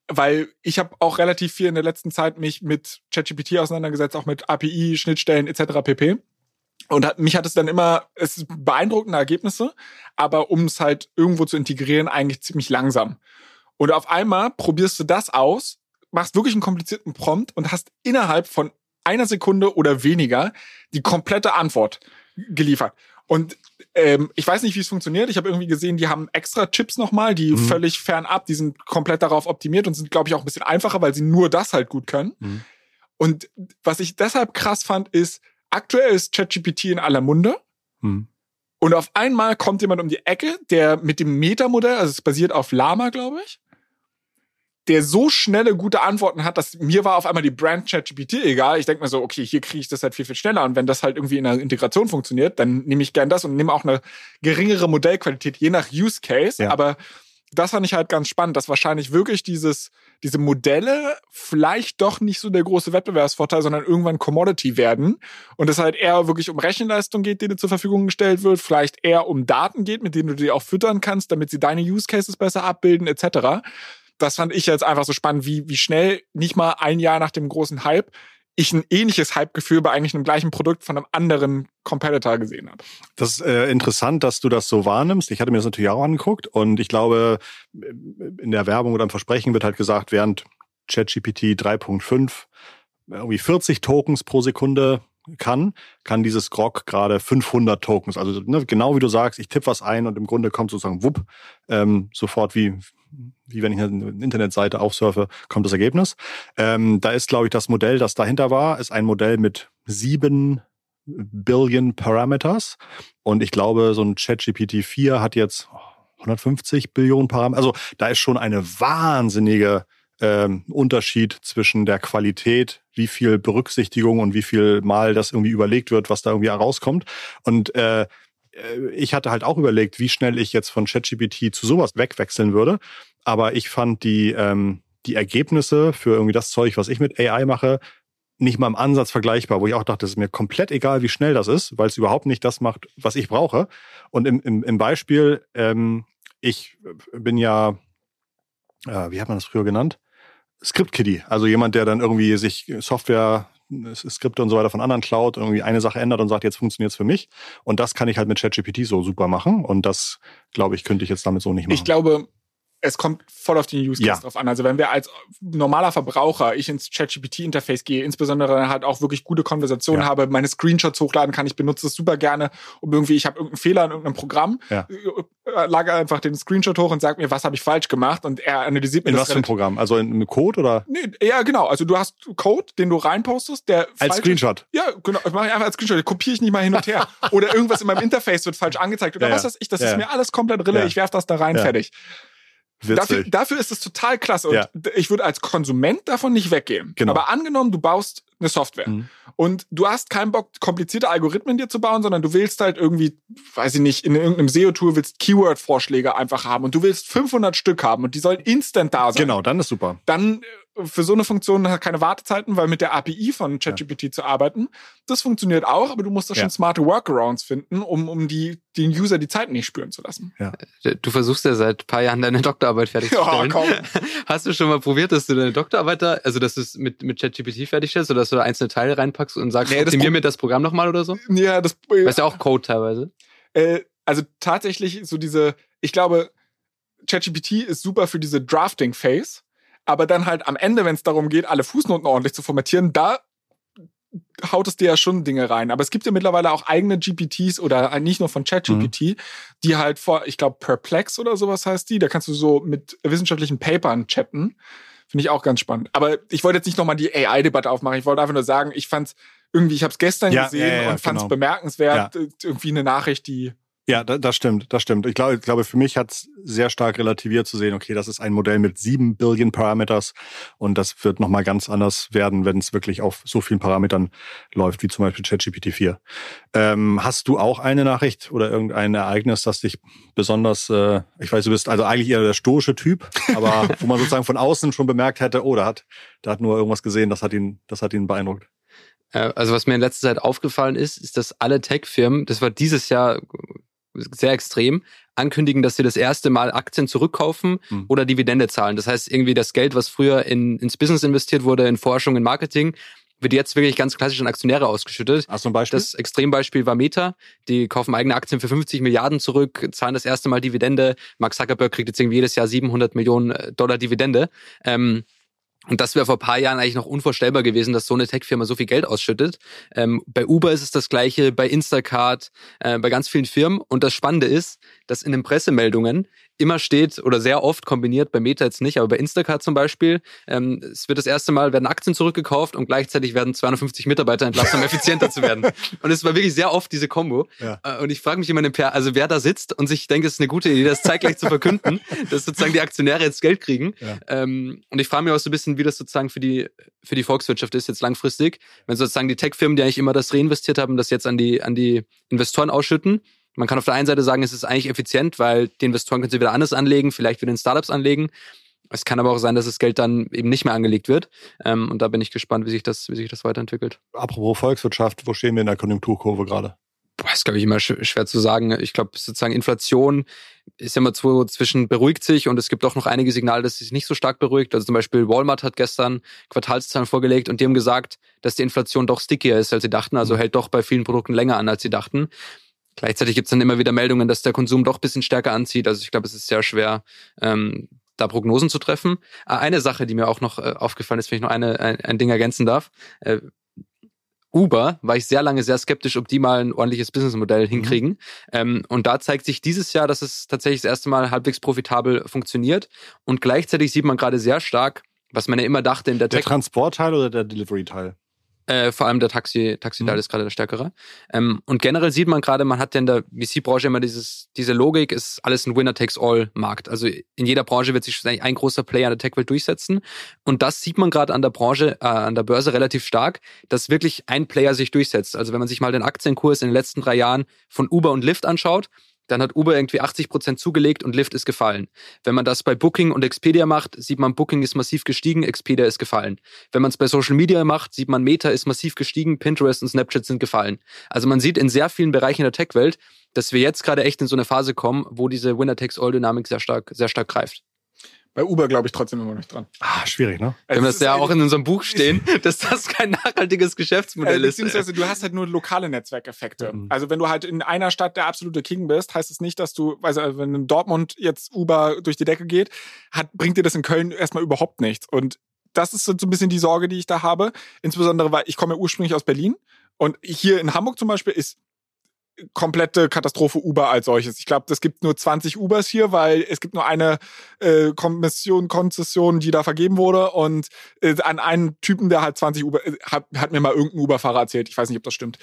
Weil ich habe auch relativ viel in der letzten Zeit mich mit ChatGPT auseinandergesetzt, auch mit API, Schnittstellen etc. pp. Und hat, mich hat es dann immer, es ist beeindruckende Ergebnisse, aber um es halt irgendwo zu integrieren, eigentlich ziemlich langsam. Und auf einmal probierst du das aus, machst wirklich einen komplizierten Prompt und hast innerhalb von einer Sekunde oder weniger die komplette Antwort geliefert. Und ähm, ich weiß nicht, wie es funktioniert. Ich habe irgendwie gesehen, die haben extra Chips nochmal, die mhm. völlig fernab, die sind komplett darauf optimiert und sind, glaube ich, auch ein bisschen einfacher, weil sie nur das halt gut können. Mhm. Und was ich deshalb krass fand, ist, aktuell ist ChatGPT in aller Munde. Hm. Und auf einmal kommt jemand um die Ecke, der mit dem Metamodell, also es basiert auf Lama, glaube ich, der so schnelle, gute Antworten hat, dass mir war auf einmal die Brand ChatGPT egal. Ich denke mir so, okay, hier kriege ich das halt viel, viel schneller. Und wenn das halt irgendwie in der Integration funktioniert, dann nehme ich gern das und nehme auch eine geringere Modellqualität, je nach Use Case. Ja. Aber das fand ich halt ganz spannend, dass wahrscheinlich wirklich dieses, diese Modelle vielleicht doch nicht so der große Wettbewerbsvorteil, sondern irgendwann Commodity werden und es halt eher wirklich um Rechenleistung geht, die dir zur Verfügung gestellt wird, vielleicht eher um Daten geht, mit denen du die auch füttern kannst, damit sie deine Use Cases besser abbilden, etc. Das fand ich jetzt einfach so spannend, wie, wie schnell nicht mal ein Jahr nach dem großen Hype ich ein ähnliches Hype-Gefühl bei eigentlich einem gleichen Produkt von einem anderen Competitor gesehen habe. Das ist äh, interessant, dass du das so wahrnimmst. Ich hatte mir das natürlich auch angeguckt und ich glaube, in der Werbung oder im Versprechen wird halt gesagt, während ChatGPT 3.5 irgendwie 40 Tokens pro Sekunde kann, kann dieses Grog gerade 500 Tokens. Also ne, genau wie du sagst, ich tippe was ein und im Grunde kommt sozusagen wupp, ähm, sofort wie wie wenn ich eine Internetseite aufsurfe, kommt das Ergebnis. Ähm, da ist, glaube ich, das Modell, das dahinter war, ist ein Modell mit sieben Billion Parameters. Und ich glaube, so ein ChatGPT 4 hat jetzt 150 Billionen Parameter. Also da ist schon eine wahnsinnige ähm, Unterschied zwischen der Qualität, wie viel Berücksichtigung und wie viel Mal das irgendwie überlegt wird, was da irgendwie herauskommt. Und äh, ich hatte halt auch überlegt, wie schnell ich jetzt von ChatGPT zu sowas wegwechseln würde. Aber ich fand die, ähm, die Ergebnisse für irgendwie das Zeug, was ich mit AI mache, nicht mal im Ansatz vergleichbar, wo ich auch dachte, es ist mir komplett egal, wie schnell das ist, weil es überhaupt nicht das macht, was ich brauche. Und im, im, im Beispiel, ähm, ich bin ja, äh, wie hat man das früher genannt? Script Kiddie, also jemand, der dann irgendwie sich Software Skripte und so weiter von anderen klaut, irgendwie eine Sache ändert und sagt, jetzt funktioniert's für mich. Und das kann ich halt mit ChatGPT so super machen. Und das, glaube ich, könnte ich jetzt damit so nicht machen. Ich glaube, es kommt voll auf den Use Case Ja. drauf an. Also wenn wir als normaler Verbraucher, ich ins ChatGPT-Interface gehe, insbesondere halt auch wirklich gute Konversationen Ja. habe, meine Screenshots hochladen kann, ich benutze es super gerne, um irgendwie, ich habe irgendeinen Fehler in irgendeinem Programm, Ja. äh, lage einfach den Screenshot hoch und sag mir, was habe ich falsch gemacht und er analysiert mir In das was für ein Programm? Also in einem Code oder Nee, ja, genau. Also du hast Code, den du reinpostest, der als Screenshot? Ja, genau. Das mache ich einfach als Screenshot. Kopiere ich nicht mal hin und her. Oder irgendwas in meinem Interface wird falsch angezeigt. Oder was weiß ich. Das ist mir alles komplett Rille. Ich werf das da rein, fertig. Dafür, dafür ist es total klasse. Und Ja. ich würde als Konsument davon nicht weggehen. Genau. Aber angenommen, du baust eine Software Mhm. und du hast keinen Bock, komplizierte Algorithmen dir zu bauen, sondern du willst halt irgendwie, weiß ich nicht, in irgendeinem SEO-Tool willst Keyword-Vorschläge einfach haben und du willst 500 Stück haben und die sollen instant da sein Genau, dann ist super. dann äh, für so eine Funktion hat keine Wartezeiten, weil mit der API von ChatGPT zu arbeiten, das funktioniert auch, aber du musst da Ja. schon smarte Workarounds finden, um, um die, den User die Zeit nicht spüren zu lassen. Du versuchst ja seit ein paar Jahren deine Doktorarbeit Ja, fertigzustellen. komm. Hast du schon mal probiert, dass du deine Doktorarbeit da, also dass du es mit, mit ChatGPT fertigstellst oder dass du da einzelne Teile reinpackst und sagst, Nee, optimier mir das Programm nochmal oder so? Ja, das, Das ist ja auch Code teilweise. äh, also tatsächlich so diese, ich glaube, ChatGPT ist super für diese Drafting-Phase, aber dann halt am Ende, wenn es darum geht, alle Fußnoten ordentlich zu formatieren, da haut es dir ja schon Dinge rein. Aber es gibt ja mittlerweile auch eigene GPTs oder nicht nur von ChatGPT, die halt vor, ich glaube, Perplex oder sowas heißt die, da kannst du so mit wissenschaftlichen Papern chatten. Finde ich auch ganz spannend. Aber ich wollte jetzt nicht nochmal die AI-Debatte aufmachen. Ich wollte einfach nur sagen, ich fand's irgendwie, ich habe es gestern Ja, gesehen ja, ja, und fand's genau. bemerkenswert. äh, Irgendwie eine Nachricht, die Ja, da, das stimmt, das stimmt. Ich glaube, ich glaube für mich hat es sehr stark relativiert zu sehen, okay, das ist ein Modell mit sieben Billion Parameters und das wird nochmal ganz anders werden, wenn es wirklich auf so vielen Parametern läuft, wie zum Beispiel ChatGPT 4. Ähm, hast du auch eine Nachricht oder irgendein Ereignis, das dich besonders, äh, ich weiß, du bist also eigentlich eher der stoische Typ, aber wo man sozusagen von außen schon bemerkt hätte, oh, da hat, da hat nur irgendwas gesehen, das hat ihn, das hat ihn beeindruckt. Äh, Also was mir in letzter Zeit aufgefallen ist, ist, dass alle Tech-Firmen, das war dieses Jahr sehr extrem, ankündigen, dass sie das erste Mal Aktien zurückkaufen Mhm. oder Dividende zahlen. Das heißt, irgendwie das Geld, was früher in, ins Business investiert wurde, in Forschung, in Marketing, wird jetzt wirklich ganz klassisch an Aktionäre ausgeschüttet. Hast du ein Beispiel? Das Extrembeispiel war Meta. Die kaufen eigene Aktien für 50 Milliarden zurück, zahlen das erste Mal Dividende. Mark Zuckerberg kriegt jetzt irgendwie jedes Jahr 700 Millionen Dollar Dividende. Ähm, und das wäre vor paar Jahren eigentlich noch unvorstellbar gewesen, dass so eine Tech-Firma so viel Geld ausschüttet. Ähm, bei Uber ist es das gleiche, bei Instacart, äh, bei ganz vielen Firmen. Und das Spannende ist, dass in den Pressemeldungen immer steht oder sehr oft kombiniert, bei Meta jetzt nicht, aber bei Instacart zum Beispiel, ähm, es wird das erste Mal, werden Aktien zurückgekauft und gleichzeitig werden 250 Mitarbeiter entlassen, um effizienter zu werden. Und es war wirklich sehr oft diese Kombo. Ja. Äh, Und ich frage mich immer, also wer da sitzt und sich denkt, es ist eine gute Idee, das zeitgleich zu verkünden, dass sozusagen die Aktionäre jetzt Geld kriegen. Ja. Ähm, und ich frage mich auch so ein bisschen, wie das sozusagen für die, für die Volkswirtschaft ist jetzt langfristig, wenn sozusagen die Tech-Firmen, die eigentlich immer das reinvestiert haben, das jetzt an die, an die Investoren ausschütten. Man kann auf der einen Seite sagen, es ist eigentlich effizient, weil die Investoren können sie wieder anders anlegen, vielleicht wieder in Startups anlegen. Es kann aber auch sein, dass das Geld dann eben nicht mehr angelegt wird. Ähm, und da bin ich gespannt, wie sich das, wie sich das weiterentwickelt. Apropos Volkswirtschaft, wo stehen wir in der Konjunkturkurve gerade? Boah, ist, glaube ich, immer sch schwer zu sagen. Ich glaube, sozusagen Inflation ist ja immer so zwischen beruhigt sich und es gibt auch noch einige Signale, dass es sich nicht so stark beruhigt. Also zum Beispiel Walmart hat gestern Quartalszahlen vorgelegt und die haben gesagt, dass die Inflation doch stickier ist, als sie dachten. Also hält doch bei vielen Produkten länger an, als sie dachten. Gleichzeitig gibt es dann immer wieder Meldungen, dass der Konsum doch ein bisschen stärker anzieht. Also ich glaube, es ist sehr schwer, ähm, da Prognosen zu treffen. Äh, Eine Sache, die mir auch noch äh, aufgefallen ist, wenn ich noch eine, ein, ein Ding ergänzen darf. Äh, Uber war ich sehr lange sehr skeptisch, ob die mal ein ordentliches Businessmodell mhm. hinkriegen. Mhm. Ähm, und da zeigt sich dieses Jahr, dass es tatsächlich das erste Mal halbwegs profitabel funktioniert. Und gleichzeitig sieht man gerade sehr stark, was man ja immer dachte in der, der Tech. Der Transportteil oder der Delivery-Teil? Äh, vor allem der Taxi, Taxi-Teil mhm. ist gerade der stärkere. Ähm, und generell sieht man gerade, man hat ja in der VC-Branche immer dieses, diese Logik, ist alles ein Winner-Takes-All-Markt. Also in jeder Branche wird sich ein großer Player in der Tech-Welt durchsetzen. Und das sieht man gerade an der Branche, äh, an der Börse relativ stark, dass wirklich ein Player sich durchsetzt. Also wenn man sich mal den Aktienkurs in den letzten drei Jahren von Uber und Lyft anschaut, dann hat Uber irgendwie 80 Prozent zugelegt und Lyft ist gefallen. Wenn man das bei Booking und Expedia macht, sieht man, Booking ist massiv gestiegen, Expedia ist gefallen. Wenn man es bei Social Media macht, sieht man, Meta ist massiv gestiegen, Pinterest und Snapchat sind gefallen. Also man sieht in sehr vielen Bereichen der Tech-Welt, dass wir jetzt gerade echt in so eine Phase kommen, wo diese Winner-Takes-All-Dynamik sehr stark, sehr stark greift. Bei Uber glaube ich trotzdem immer noch dran. Ah, schwierig, ne? Wir haben das ja auch in unserem Buch stehen, dass das kein nachhaltiges Geschäftsmodell äh, ist. Beziehungsweise du hast halt nur lokale Netzwerkeffekte. Mhm. Also wenn du halt in einer Stadt der absolute King bist, heißt es das nicht, dass du, also wenn in Dortmund jetzt Uber durch die Decke geht, hat, bringt dir das in Köln erstmal überhaupt nichts. Und das ist so ein bisschen die Sorge, die ich da habe. Insbesondere, weil ich komme ja ursprünglich aus Berlin. Und hier in Hamburg zum Beispiel ist komplette Katastrophe Uber als solches. Ich glaube, es gibt nur 20 Ubers hier, weil es gibt nur eine äh, Kommission, Konzession, die da vergeben wurde und äh, an einen Typen, der halt 20 Uber, äh, hat, hat mir mal irgendein Uber-Fahrer erzählt. Ich weiß nicht, ob das stimmt.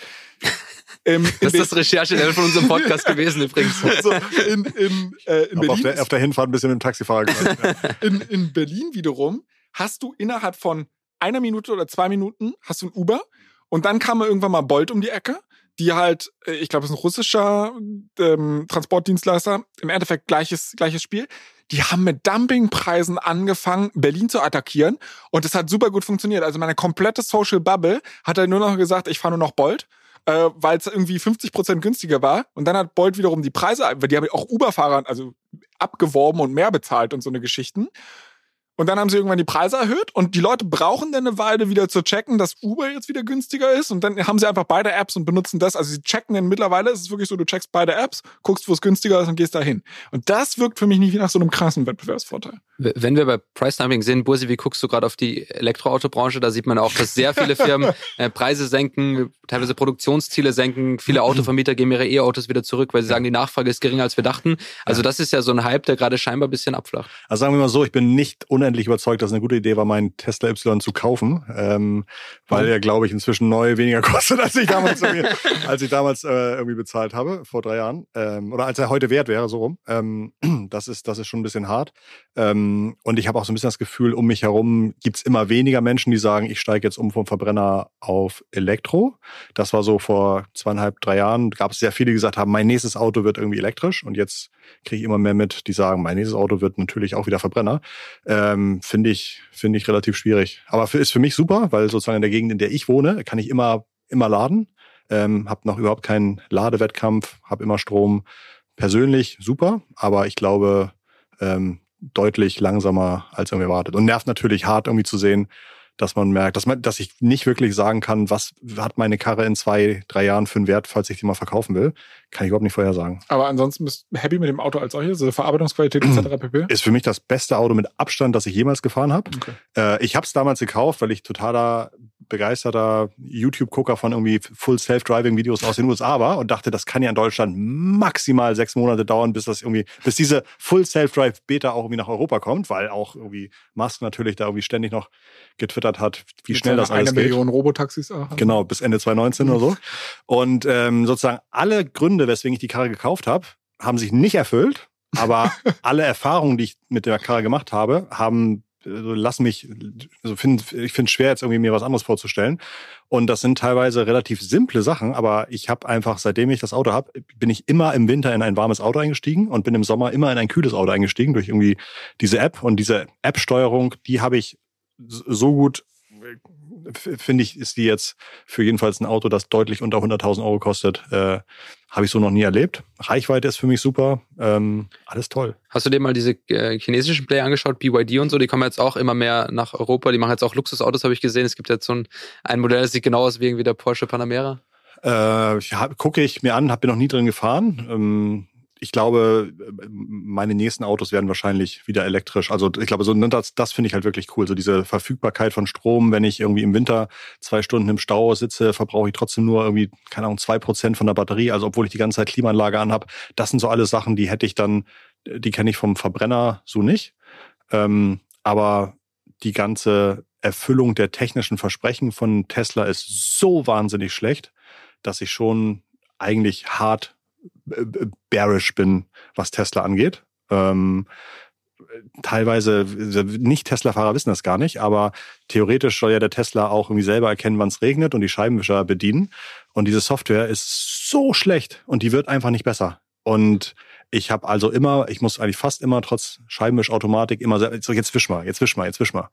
Ähm, das ist das Recherche von unserem Podcast gewesen übrigens. So, in, in, äh, in Berlin auf, der, auf der Hinfahrt ein bisschen mit dem Taxifahrer gemacht. Ja. In, in Berlin wiederum hast du innerhalb von einer Minute oder zwei Minuten hast du ein Uber und dann kam irgendwann mal Bolt um die Ecke die halt, äh, ich glaube, es ist ein russischer ähm, Transportdienstleister, im Endeffekt gleiches, gleiches Spiel. Die haben mit Dumpingpreisen angefangen, Berlin zu attackieren und es hat super gut funktioniert. Also meine komplette Social Bubble hat halt nur noch gesagt, ich fahre nur noch Bolt, äh, weil es irgendwie 50 Prozent günstiger war. Und dann hat Bolt wiederum die Preise, weil die haben auch Uber-Fahrer also abgeworben und mehr bezahlt und so eine Geschichten. Und dann haben sie irgendwann die Preise erhöht und die Leute brauchen dann eine Weile wieder zu checken, dass Uber jetzt wieder günstiger ist. Und dann haben sie einfach beide Apps und benutzen das. Also sie checken dann mittlerweile, ist es wirklich so, du checkst beide Apps, guckst, wo es günstiger ist und gehst dahin. Und das wirkt für mich nicht wie nach so einem krassen Wettbewerbsvorteil. Wenn wir bei Price Dumping sehen, Bursi, wie guckst du gerade auf die Elektroautobranche? Da sieht man auch, dass sehr viele Firmen äh, Preise senken, teilweise Produktionsziele senken. Viele Autovermieter geben ihre E-Autos wieder zurück, weil sie sagen, die Nachfrage ist geringer, als wir dachten. Also das ist ja so ein Hype, der gerade scheinbar ein bisschen abflacht. Also sagen wir mal so, ich bin nicht unendlich überzeugt, dass es eine gute Idee war, meinen Tesla Y zu kaufen, ähm, weil mhm. er, glaube ich, inzwischen neu weniger kostet, als ich damals, als ich damals äh, irgendwie bezahlt habe, vor drei Jahren. Ähm, oder als er heute wert wäre, so rum. Ähm, das, ist, das ist schon ein bisschen hart. Ähm, ähm, und ich habe auch so ein bisschen das Gefühl, um mich herum gibt's immer weniger Menschen, die sagen, ich steige jetzt um vom Verbrenner auf Elektro. Das war so vor zweieinhalb, drei Jahren. Gab es sehr viele, die gesagt haben, mein nächstes Auto wird irgendwie elektrisch. Und jetzt kriege ich immer mehr mit, die sagen, mein nächstes Auto wird natürlich auch wieder Verbrenner. Ähm, finde ich, finde ich relativ schwierig. Aber für, ist für mich super, weil sozusagen in der Gegend, in der ich wohne, kann ich immer, immer laden. Ähm, habe noch überhaupt keinen Ladewettkampf, habe immer Strom. Persönlich super, aber ich glaube, ähm, deutlich langsamer als irgendwie erwartet. Und nervt natürlich hart irgendwie zu sehen, dass man merkt, dass man, dass ich nicht wirklich sagen kann, was hat meine Karre in zwei, drei Jahren für einen Wert, falls ich die mal verkaufen will. Kann ich überhaupt nicht vorher sagen. Aber ansonsten bist du happy mit dem Auto als solches, also Verarbeitungsqualität etc. pp. Ist für mich das beste Auto mit Abstand, das ich jemals gefahren habe. Okay. Äh, ich habe es damals gekauft, weil ich totaler begeisterter YouTube-Gucker von irgendwie Full Self-Driving-Videos aus den USA war und dachte, das kann ja in Deutschland maximal sechs Monate dauern, bis das irgendwie, bis diese Full Self-Drive-Beta auch irgendwie nach Europa kommt, weil auch irgendwie Musk natürlich da irgendwie ständig noch getwittert hat, wie Mit schnell das alles eine geht. Million Robotaxis auch. Genau, bis Ende 2019 oder so. Und ähm, sozusagen alle Gründe, weswegen ich die Karre gekauft habe, haben sich nicht erfüllt. Aber alle Erfahrungen, die ich mit der Karre gemacht habe, haben also lass mich, also find, ich finde es schwer, jetzt irgendwie mir was anderes vorzustellen. Und das sind teilweise relativ simple Sachen, aber ich habe einfach, seitdem ich das Auto habe, bin ich immer im Winter in ein warmes Auto eingestiegen und bin im Sommer immer in ein kühles Auto eingestiegen durch irgendwie diese App. Und diese App-Steuerung, die habe ich so gut finde ich, ist die jetzt für jedenfalls ein Auto, das deutlich unter 100.000 Euro kostet, äh, habe ich so noch nie erlebt. Reichweite ist für mich super. Ähm, alles toll. Hast du dir mal diese äh, chinesischen Player angeschaut, BYD und so? Die kommen jetzt auch immer mehr nach Europa. Die machen jetzt auch Luxusautos, habe ich gesehen. Es gibt jetzt so ein, ein Modell, das sieht genau aus wie irgendwie der Porsche Panamera. Äh, ja, gucke ich mir an, habe noch nie drin gefahren. Ähm, ich glaube, meine nächsten Autos werden wahrscheinlich wieder elektrisch. Also ich glaube, so ne, das, das finde ich halt wirklich cool. So diese Verfügbarkeit von Strom, wenn ich irgendwie im Winter zwei Stunden im Stau sitze, verbrauche ich trotzdem nur irgendwie, keine Ahnung, zwei Prozent von der Batterie. Also obwohl ich die ganze Zeit Klimaanlage anhab. Das sind so alles Sachen, die hätte ich dann, die kenne ich vom Verbrenner so nicht. Ähm, aber die ganze Erfüllung der technischen Versprechen von Tesla ist so wahnsinnig schlecht, dass ich schon eigentlich hart äh, bearish bin, was Tesla angeht. Ähm, teilweise, nicht Tesla-Fahrer wissen das gar nicht, aber theoretisch soll ja der Tesla auch irgendwie selber erkennen, wann es regnet und die Scheibenwischer bedienen. Und diese Software ist so schlecht und die wird einfach nicht besser. Und ich habe also immer, ich muss eigentlich fast immer trotz Scheibenwischautomatik immer so, jetzt wisch mal, jetzt wisch mal, jetzt wisch mal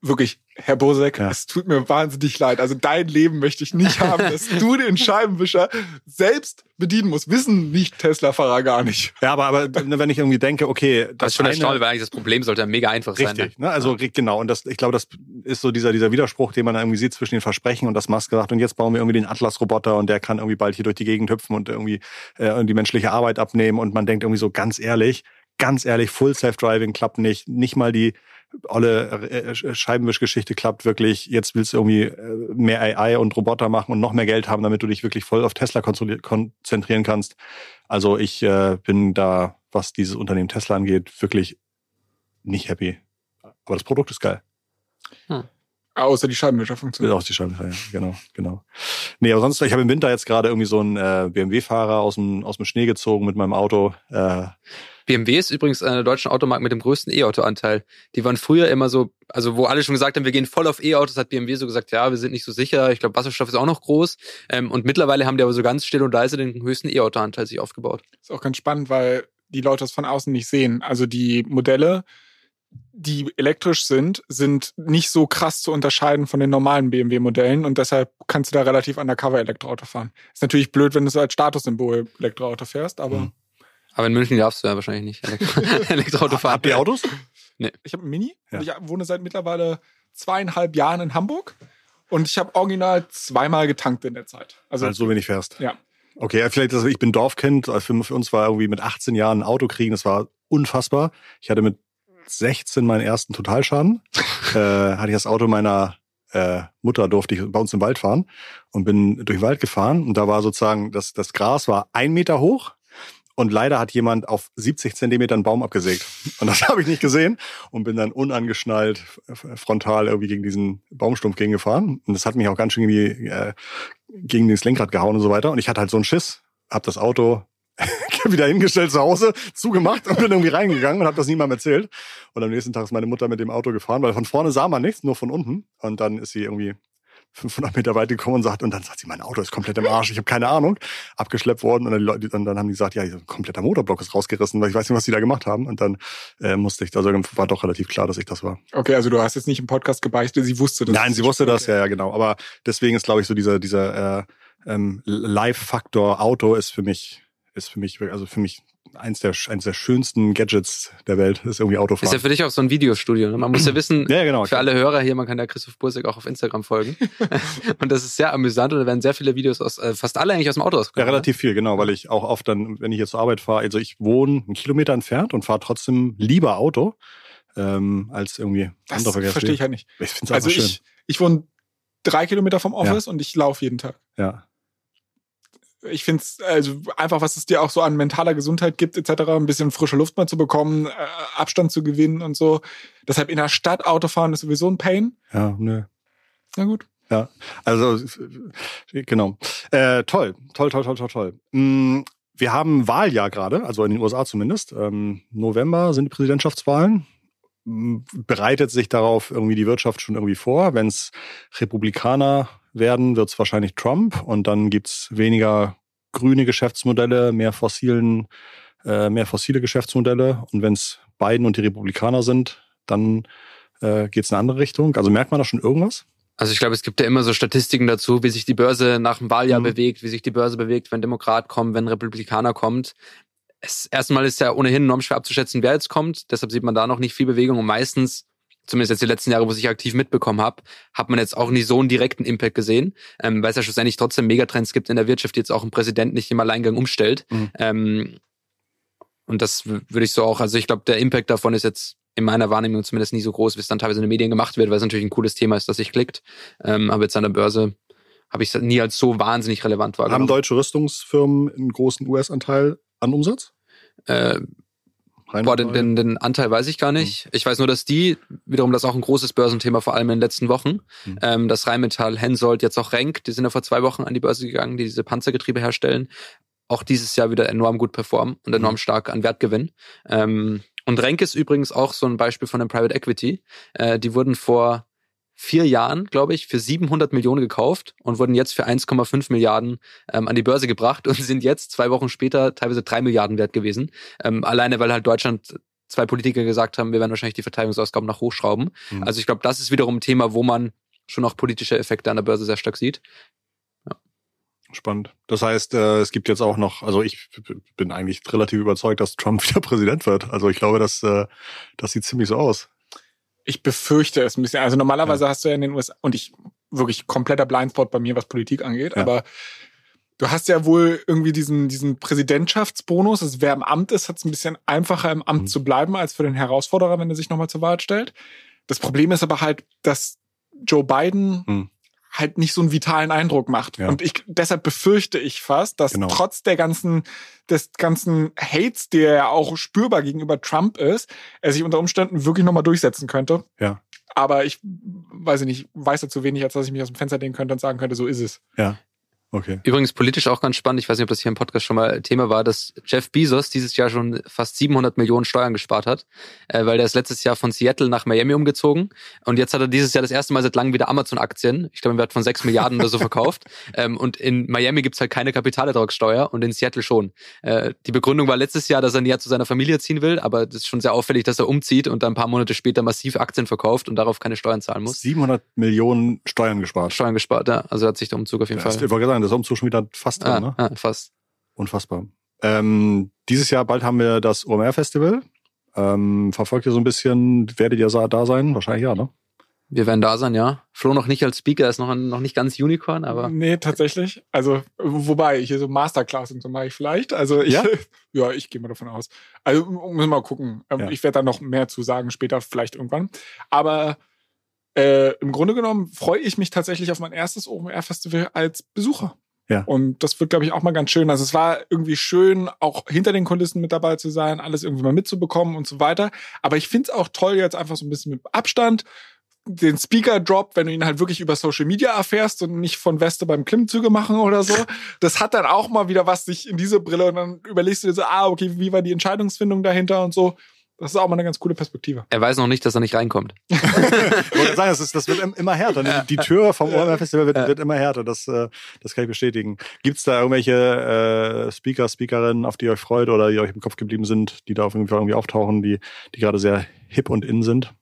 wirklich, Herr Bosek, ja. es tut mir wahnsinnig leid. Also dein Leben möchte ich nicht haben, dass du den Scheibenwischer selbst bedienen musst. Wissen nicht Tesla-Fahrer gar nicht. Ja, aber, aber wenn ich irgendwie denke, okay, das, das ist schon erstaunlich, weil eigentlich das Problem sollte ja mega einfach richtig, sein. Richtig, ne? also ja. genau. Und das, ich glaube, das ist so dieser, dieser Widerspruch, den man irgendwie sieht zwischen den Versprechen und das Musk gesagt. Und jetzt bauen wir irgendwie den Atlas-Roboter und der kann irgendwie bald hier durch die Gegend hüpfen und irgendwie äh, die menschliche Arbeit abnehmen. Und man denkt irgendwie so ganz ehrlich, ganz ehrlich, Full Self-Driving klappt nicht. Nicht mal die olle äh, äh, Scheibenwischgeschichte klappt wirklich. Jetzt willst du irgendwie äh, mehr AI und Roboter machen und noch mehr Geld haben, damit du dich wirklich voll auf Tesla konzentrieren kannst. Also ich äh, bin da, was dieses Unternehmen Tesla angeht, wirklich nicht happy. Aber das Produkt ist geil. Hm. Außer die Scheibenwischer funktioniert. Außer die Scheibenwischer, ja, genau, genau. Nee, aber sonst, ich habe im Winter jetzt gerade irgendwie so einen äh, BMW-Fahrer aus dem, aus dem Schnee gezogen mit meinem Auto. Äh, BMW ist übrigens eine deutsche Automarke mit dem größten E-Auto-Anteil. Die waren früher immer so, also wo alle schon gesagt haben, wir gehen voll auf E-Autos, hat BMW so gesagt, ja, wir sind nicht so sicher. Ich glaube, Wasserstoff ist auch noch groß. Ähm, und mittlerweile haben die aber so ganz still und leise den höchsten E-Auto-Anteil sich aufgebaut. Ist auch ganz spannend, weil die Leute das von außen nicht sehen. Also die Modelle, die elektrisch sind, sind nicht so krass zu unterscheiden von den normalen BMW-Modellen und deshalb kannst du da relativ undercover Elektroauto fahren. Ist natürlich blöd, wenn du so als Statussymbol Elektroauto fährst, aber. Mhm. Aber in München darfst du ja wahrscheinlich nicht Elektro Elektroauto fahren. Habt ihr Autos? Nee. Ich habe ein Mini ja. und ich wohne seit mittlerweile zweieinhalb Jahren in Hamburg und ich habe original zweimal getankt in der Zeit. Also Weil so wenig fährst. Ja. Okay, vielleicht, also ich bin Dorfkind. Für, für uns war irgendwie mit 18 Jahren ein Auto kriegen, das war unfassbar. Ich hatte mit 16 meinen ersten Totalschaden. äh, hatte ich das Auto meiner äh, Mutter durfte ich bei uns im Wald fahren und bin durch den Wald gefahren und da war sozusagen das das Gras war ein Meter hoch und leider hat jemand auf 70 Zentimeter einen Baum abgesägt. Und das habe ich nicht gesehen und bin dann unangeschnallt frontal irgendwie gegen diesen Baumstumpf gegengefahren. Und das hat mich auch ganz schön irgendwie, äh, gegen das Lenkrad gehauen und so weiter. Und ich hatte halt so einen Schiss, hab das Auto wieder hingestellt zu Hause, zugemacht und bin irgendwie reingegangen und habe das niemandem erzählt. Und am nächsten Tag ist meine Mutter mit dem Auto gefahren, weil von vorne sah man nichts, nur von unten. Und dann ist sie irgendwie 500 Meter weit gekommen und sagt, und dann sagt sie, mein Auto ist komplett im Arsch, ich habe keine Ahnung, abgeschleppt worden und dann, die Leute, und dann haben die gesagt, ja, kompletter Motorblock ist rausgerissen, weil ich weiß nicht, was die da gemacht haben und dann äh, musste ich, also war doch relativ klar, dass ich das war. Okay, also du hast jetzt nicht im Podcast gebeichtet, sie wusste das. Nein, sie wusste das, ja, ja, genau, aber deswegen ist, glaube ich, so dieser, dieser äh, ähm, Live-Faktor Auto ist für mich, ist für mich, also für mich eins der, eins der schönsten Gadgets der Welt ist irgendwie Autofahren. Ist ja für dich auch so ein Videostudio. Ne? Man muss ja wissen, ja, genau. für alle Hörer hier, man kann der Christoph Bursig auch auf Instagram folgen. und das ist sehr amüsant und da werden sehr viele Videos aus, äh, fast alle eigentlich aus dem Auto ausgekommen. Ja, relativ viel, genau, weil ich auch oft dann, wenn ich jetzt zur Arbeit fahre, also ich wohne einen Kilometer entfernt und fahre trotzdem lieber Auto ähm, als irgendwie das andere Verkehrsmittel. verstehe ich halt nicht. Ich finde es also schön. Ich, ich wohne drei Kilometer vom Office ja. und ich laufe jeden Tag. Ja ich finde es also einfach, was es dir auch so an mentaler Gesundheit gibt, etc., ein bisschen frische Luft mal zu bekommen, äh, Abstand zu gewinnen und so. Deshalb in der Stadt Autofahren ist sowieso ein Pain. Ja, nö. Na gut. Ja, also genau. Äh, toll, toll, toll, toll, toll, toll. Mm, wir haben Wahljahr gerade, also in den USA zumindest. Ähm, November sind die Präsidentschaftswahlen. Mm, bereitet sich darauf irgendwie die Wirtschaft schon irgendwie vor. Wenn es Republikaner werden, wird es wahrscheinlich Trump und dann gibt's weniger grüne Geschäftsmodelle, mehr fossilen, äh, mehr fossile Geschäftsmodelle. Und wenn es Biden und die Republikaner sind, dann äh, geht es in eine andere Richtung. Also merkt man da schon irgendwas? Also ich glaube, es gibt ja immer so Statistiken dazu, wie sich die Börse nach dem Wahljahr mhm. bewegt, wie sich die Börse bewegt, wenn Demokrat kommt, wenn Republikaner kommt. Es, erstmal ist ja ohnehin enorm schwer abzuschätzen, wer jetzt kommt. Deshalb sieht man da noch nicht viel Bewegung. Und meistens zumindest jetzt die letzten Jahre, wo ich aktiv mitbekommen habe, hat man jetzt auch nicht so einen direkten Impact gesehen, ähm, weil es ja schlussendlich trotzdem Megatrends gibt in der Wirtschaft, die jetzt auch ein Präsident nicht im Alleingang umstellt. Mhm. Ähm, und das würde ich so auch, also ich glaube, der Impact davon ist jetzt in meiner Wahrnehmung zumindest nie so groß, wie es dann teilweise in den Medien gemacht wird, weil es natürlich ein cooles Thema ist, das sich klickt. Ähm, aber jetzt an der Börse habe ich es nie als so wahnsinnig relevant wahrgenommen. Haben deutsche Rüstungsfirmen einen großen US-Anteil an Umsatz? Äh, Boah, den, den, den Anteil weiß ich gar nicht. Mhm. Ich weiß nur, dass die, wiederum das ist auch ein großes Börsenthema, vor allem in den letzten Wochen, mhm. ähm, das Rheinmetall, Hensoldt, jetzt auch Renk, die sind ja vor zwei Wochen an die Börse gegangen, die diese Panzergetriebe herstellen, auch dieses Jahr wieder enorm gut performen und enorm mhm. stark an Wert gewinnen. Ähm, und Renk ist übrigens auch so ein Beispiel von einem Private Equity. Äh, die wurden vor vier Jahren, glaube ich, für 700 Millionen gekauft und wurden jetzt für 1,5 Milliarden ähm, an die Börse gebracht und sind jetzt zwei Wochen später teilweise drei Milliarden wert gewesen. Ähm, alleine, weil halt Deutschland zwei Politiker gesagt haben, wir werden wahrscheinlich die Verteidigungsausgaben nach hochschrauben. Mhm. Also ich glaube, das ist wiederum ein Thema, wo man schon auch politische Effekte an der Börse sehr stark sieht. Ja. Spannend. Das heißt, äh, es gibt jetzt auch noch, also ich bin eigentlich relativ überzeugt, dass Trump wieder Präsident wird. Also ich glaube, das, äh, das sieht ziemlich so aus. Ich befürchte es ein bisschen. Also normalerweise ja. hast du ja in den USA, und ich wirklich kompletter Blindspot bei mir, was Politik angeht, ja. aber du hast ja wohl irgendwie diesen, diesen Präsidentschaftsbonus. Also wer im Amt ist, hat es ein bisschen einfacher im Amt mhm. zu bleiben, als für den Herausforderer, wenn er sich nochmal zur Wahl stellt. Das Problem ist aber halt, dass Joe Biden mhm halt nicht so einen vitalen Eindruck macht. Ja. Und ich, deshalb befürchte ich fast, dass genau. trotz der ganzen, des ganzen Hates, der ja auch spürbar gegenüber Trump ist, er sich unter Umständen wirklich nochmal durchsetzen könnte. Ja. Aber ich weiß nicht, weiß dazu wenig, als dass ich mich aus dem Fenster lehnen könnte und sagen könnte, so ist es. Ja. Okay. Übrigens politisch auch ganz spannend, ich weiß nicht, ob das hier im Podcast schon mal Thema war, dass Jeff Bezos dieses Jahr schon fast 700 Millionen Steuern gespart hat, äh, weil der ist letztes Jahr von Seattle nach Miami umgezogen und jetzt hat er dieses Jahr das erste Mal seit langem wieder Amazon-Aktien, ich glaube im Wert von 6 Milliarden oder so verkauft ähm, und in Miami gibt's halt keine Kapitalertragssteuer und in Seattle schon. Äh, die Begründung war letztes Jahr, dass er näher zu seiner Familie ziehen will, aber das ist schon sehr auffällig, dass er umzieht und dann ein paar Monate später massiv Aktien verkauft und darauf keine Steuern zahlen muss. 700 Millionen Steuern gespart. Steuern gespart, ja. Also hat sich der Umzug auf jeden das, Fall. Sagen, das Umzug schon wieder fast drin, ah, ne? Ah, fast. Unfassbar. Ähm, dieses Jahr bald haben wir das OMR-Festival. Ähm, verfolgt ihr so ein bisschen, werdet ihr da sein? Wahrscheinlich ja, ne? Wir werden da sein, ja. Flo noch nicht als Speaker, ist noch, noch nicht ganz Unicorn, aber. Nee, tatsächlich. Also, wobei, hier so Masterclass und so mache ich vielleicht. Also, ich, ja, ja ich gehe mal davon aus. Also, müssen wir mal gucken. Ähm, ja. Ich werde da noch mehr zu sagen, später vielleicht irgendwann. Aber äh, im Grunde genommen freue ich mich tatsächlich auf mein erstes OMR-Festival als Besucher. Ja. Und das wird, glaube ich, auch mal ganz schön. Also es war irgendwie schön, auch hinter den Kulissen mit dabei zu sein, alles irgendwie mal mitzubekommen und so weiter. Aber ich finde es auch toll, jetzt einfach so ein bisschen mit Abstand den Speaker-Drop, wenn du ihn halt wirklich über Social Media erfährst und nicht von Weste beim Klimmzüge machen oder so. Das hat dann auch mal wieder was sich in diese Brille und dann überlegst du dir so, ah, okay, wie war die Entscheidungsfindung dahinter und so. Das ist auch mal eine ganz coole Perspektive. Er weiß noch nicht, dass er nicht reinkommt. ich wollte sagen, das, ist, das wird immer härter. Ne? Die Tür vom OMR Festival wird, wird, immer härter. Das, äh, das kann ich bestätigen. Gibt es da irgendwelche äh, Speaker, Speakerinnen, auf die ihr euch freut oder die euch im Kopf geblieben sind, die da auf jeden Fall irgendwie auftauchen, die, die gerade sehr hip und in sind?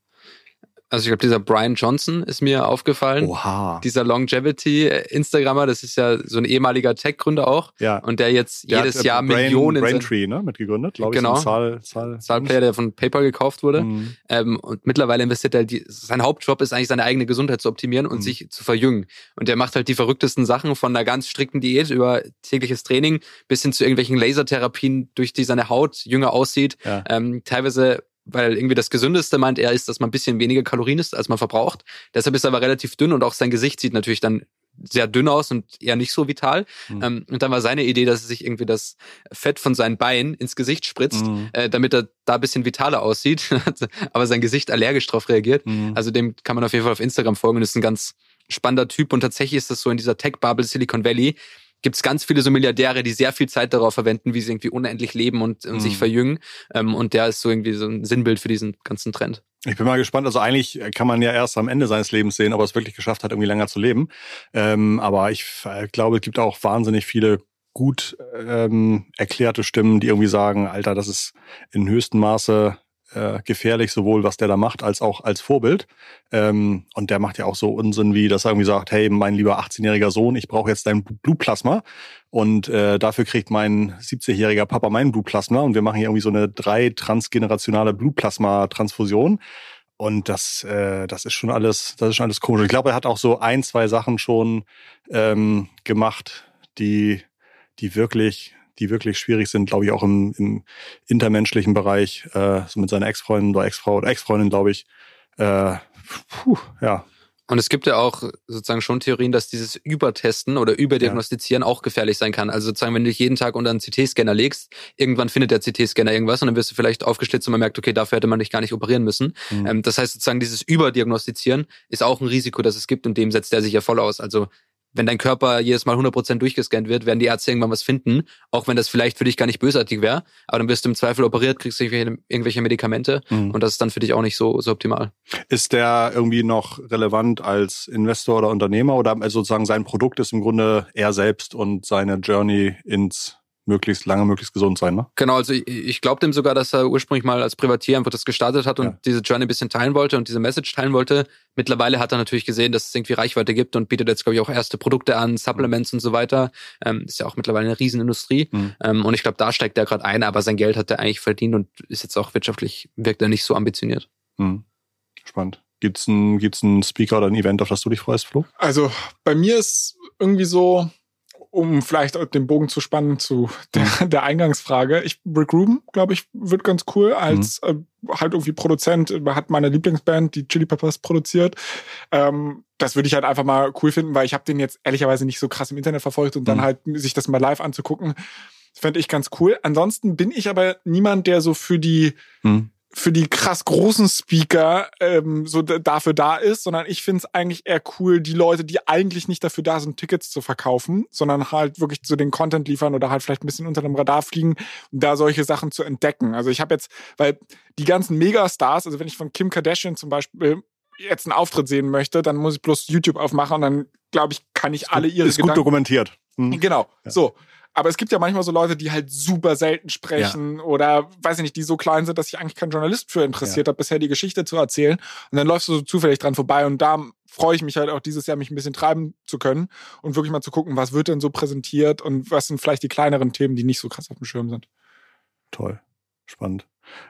Also ich glaube, dieser Brian Johnson ist mir aufgefallen. Oha. Dieser Longevity-Instagrammer, das ist ja so ein ehemaliger Tech-Gründer auch. Ja. Und der jetzt der jedes hat, Jahr Brain, Millionen... Braintree, ne, mitgegründet, glaube genau. ich. So Zahl, Zahl, Zahlplayer, der von PayPal gekauft wurde. Mhm. Ähm, und mittlerweile investiert er, die, sein Hauptjob ist eigentlich seine eigene Gesundheit zu optimieren und mhm. sich zu verjüngen. Und der macht halt die verrücktesten Sachen von einer ganz strikten Diät über tägliches Training bis hin zu irgendwelchen Lasertherapien, durch die seine Haut jünger aussieht. Ja. Ähm, teilweise weil irgendwie das Gesündeste meint er ist, dass man ein bisschen weniger Kalorien isst, als man verbraucht. Deshalb ist er aber relativ dünn und auch sein Gesicht sieht natürlich dann sehr dünn aus und eher nicht so vital. Mhm. Ähm, und dann war seine Idee, dass er sich irgendwie das Fett von seinen Beinen ins Gesicht spritzt, mhm. äh, damit er da ein bisschen vitaler aussieht, aber sein Gesicht allergisch drauf reagiert. Mhm. Also dem kann man auf jeden Fall auf Instagram folgen. Das ist ein ganz spannender Typ und tatsächlich ist das so in dieser Tech-Bubble Silicon Valley gibt es ganz viele so Milliardäre, die sehr viel Zeit darauf verwenden, wie sie irgendwie unendlich leben und, und mhm. sich verjüngen. Ähm, und der ist so irgendwie so ein Sinnbild für diesen ganzen Trend. Ich bin mal gespannt. Also eigentlich kann man ja erst am Ende seines Lebens sehen, ob er es wirklich geschafft hat, irgendwie länger zu leben. Ähm, aber ich äh, glaube, es gibt auch wahnsinnig viele gut ähm, erklärte Stimmen, die irgendwie sagen, Alter, das ist in höchstem Maße äh, gefährlich, sowohl was der da macht, als auch als Vorbild. Ähm, und der macht ja auch so Unsinn, wie dass er irgendwie sagt, hey, mein lieber 18-jähriger Sohn, ich brauche jetzt dein Blutplasma. Und äh, dafür kriegt mein 70-jähriger Papa mein Blutplasma. Und wir machen hier irgendwie so eine drei transgenerationale Blutplasma-Transfusion. Und das, äh, das ist schon alles, das ist schon alles komisch. Ich glaube, er hat auch so ein, zwei Sachen schon ähm, gemacht, die, die wirklich die wirklich schwierig sind, glaube ich, auch im, im intermenschlichen Bereich, äh, so mit seiner Ex-Freundin oder Ex-Frau oder Ex-Freundin, glaube ich. Äh, puh, ja, und es gibt ja auch sozusagen schon Theorien, dass dieses Übertesten oder Überdiagnostizieren ja. auch gefährlich sein kann. Also sozusagen, wenn du dich jeden Tag unter einen CT-Scanner legst, irgendwann findet der CT-Scanner irgendwas und dann wirst du vielleicht aufgeschlitzt und man merkt, okay, dafür hätte man dich gar nicht operieren müssen. Mhm. Ähm, das heißt sozusagen, dieses Überdiagnostizieren ist auch ein Risiko, das es gibt und dem setzt er sich ja voll aus. Also wenn dein Körper jedes Mal 100% durchgescannt wird, werden die Ärzte irgendwann was finden, auch wenn das vielleicht für dich gar nicht bösartig wäre, aber dann wirst du im Zweifel operiert, kriegst du irgendwelche Medikamente mhm. und das ist dann für dich auch nicht so, so optimal. Ist der irgendwie noch relevant als Investor oder Unternehmer oder sozusagen sein Produkt ist im Grunde er selbst und seine Journey ins möglichst lange, möglichst gesund sein, ne? Genau, also ich, ich glaube dem sogar, dass er ursprünglich mal als Privatier einfach das gestartet hat und ja. diese Journey ein bisschen teilen wollte und diese Message teilen wollte. Mittlerweile hat er natürlich gesehen, dass es irgendwie Reichweite gibt und bietet jetzt, glaube ich, auch erste Produkte an, Supplements mhm. und so weiter. Ähm, ist ja auch mittlerweile eine Riesenindustrie. Mhm. Ähm, und ich glaube, da steigt er gerade ein, aber sein Geld hat er eigentlich verdient und ist jetzt auch wirtschaftlich, wirkt er nicht so ambitioniert. Mhm. Spannend. Gibt's ein, gibt's ein Speaker oder ein Event, auf das du dich freust, Flo? Also bei mir ist irgendwie so, um vielleicht den Bogen zu spannen zu der, mhm. der Eingangsfrage. Ich, Rick Rubin, glaube ich, wird ganz cool als mhm. äh, halt irgendwie Produzent, hat meine Lieblingsband, die Chili Peppers, produziert. Ähm, das würde ich halt einfach mal cool finden, weil ich habe den jetzt ehrlicherweise nicht so krass im Internet verfolgt und mhm. dann halt sich das mal live anzugucken, fände ich ganz cool. Ansonsten bin ich aber niemand, der so für die mhm für die krass großen Speaker ähm, so dafür da ist, sondern ich finde es eigentlich eher cool, die Leute, die eigentlich nicht dafür da sind, Tickets zu verkaufen, sondern halt wirklich so den Content liefern oder halt vielleicht ein bisschen unter dem Radar fliegen, da solche Sachen zu entdecken. Also ich habe jetzt, weil die ganzen Megastars, also wenn ich von Kim Kardashian zum Beispiel jetzt einen Auftritt sehen möchte, dann muss ich bloß YouTube aufmachen und dann glaube ich, kann ich alle ihre ist gut dokumentiert. Mhm. Genau. Ja. So. Aber es gibt ja manchmal so Leute, die halt super selten sprechen ja. oder weiß ich nicht, die so klein sind, dass sich eigentlich kein Journalist für interessiert ja. hat, bisher die Geschichte zu erzählen. Und dann läufst du so zufällig dran vorbei und da freue ich mich halt auch dieses Jahr, mich ein bisschen treiben zu können und wirklich mal zu gucken, was wird denn so präsentiert und was sind vielleicht die kleineren Themen, die nicht so krass auf dem Schirm sind. Toll. Spannend.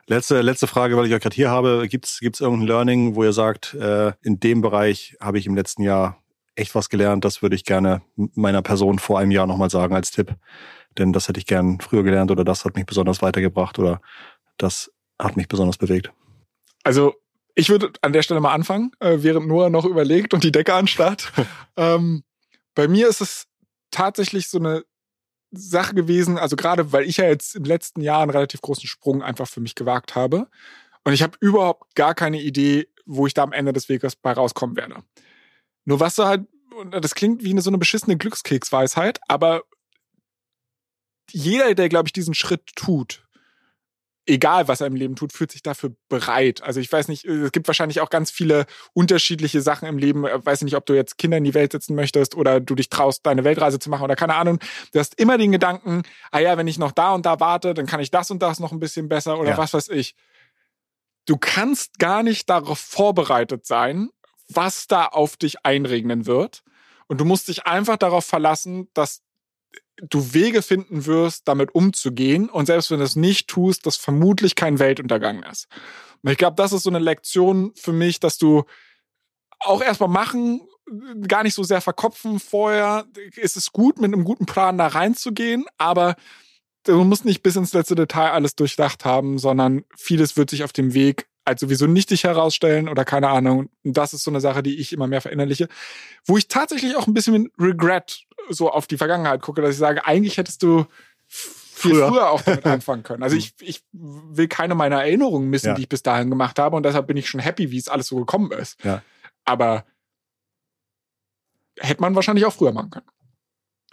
Letzte, letzte Frage, weil ich euch gerade hier habe. Gibt es irgendein Learning, wo ihr sagt, äh, in dem Bereich habe ich im letzten Jahr echt was gelernt. Das würde ich gerne meiner Person vor einem Jahr nochmal sagen als Tipp. Denn das hätte ich gern früher gelernt oder das hat mich besonders weitergebracht oder das hat mich besonders bewegt. Also ich würde an der Stelle mal anfangen, äh, während Noah noch überlegt und die Decke anstarrt. ähm, bei mir ist es tatsächlich so eine Sache gewesen, also gerade weil ich ja jetzt im letzten Jahr einen relativ großen Sprung einfach für mich gewagt habe. Und ich habe überhaupt gar keine Idee, wo ich da am Ende des Weges bei rauskommen werde. Nur was du halt, das klingt wie eine so eine beschissene Glückskeksweisheit, aber jeder, der, glaube ich, diesen Schritt tut, egal was er im Leben tut, fühlt sich dafür bereit. Also ich weiß nicht, es gibt wahrscheinlich auch ganz viele unterschiedliche Sachen im Leben. Ich weiß nicht, ob du jetzt Kinder in die Welt setzen möchtest oder du dich traust, deine Weltreise zu machen oder keine Ahnung. Du hast immer den Gedanken, ah ja, wenn ich noch da und da warte, dann kann ich das und das noch ein bisschen besser oder ja. was weiß ich. Du kannst gar nicht darauf vorbereitet sein, was da auf dich einregnen wird. Und du musst dich einfach darauf verlassen, dass du Wege finden wirst, damit umzugehen. Und selbst wenn du es nicht tust, dass vermutlich kein Weltuntergang ist. Und ich glaube, das ist so eine Lektion für mich, dass du auch erstmal machen, gar nicht so sehr verkopfen vorher. Ist es gut, mit einem guten Plan da reinzugehen, aber du musst nicht bis ins letzte Detail alles durchdacht haben, sondern vieles wird sich auf dem Weg als sowieso nichtig herausstellen oder keine Ahnung. Und das ist so eine Sache, die ich immer mehr verinnerliche, wo ich tatsächlich auch ein bisschen mit Regret so auf die Vergangenheit gucke, dass ich sage, eigentlich hättest du viel früher, früher auch damit anfangen können. Also ich, ich will keine meiner Erinnerungen missen, ja. die ich bis dahin gemacht habe und deshalb bin ich schon happy, wie es alles so gekommen ist. Ja. Aber hätte man wahrscheinlich auch früher machen können.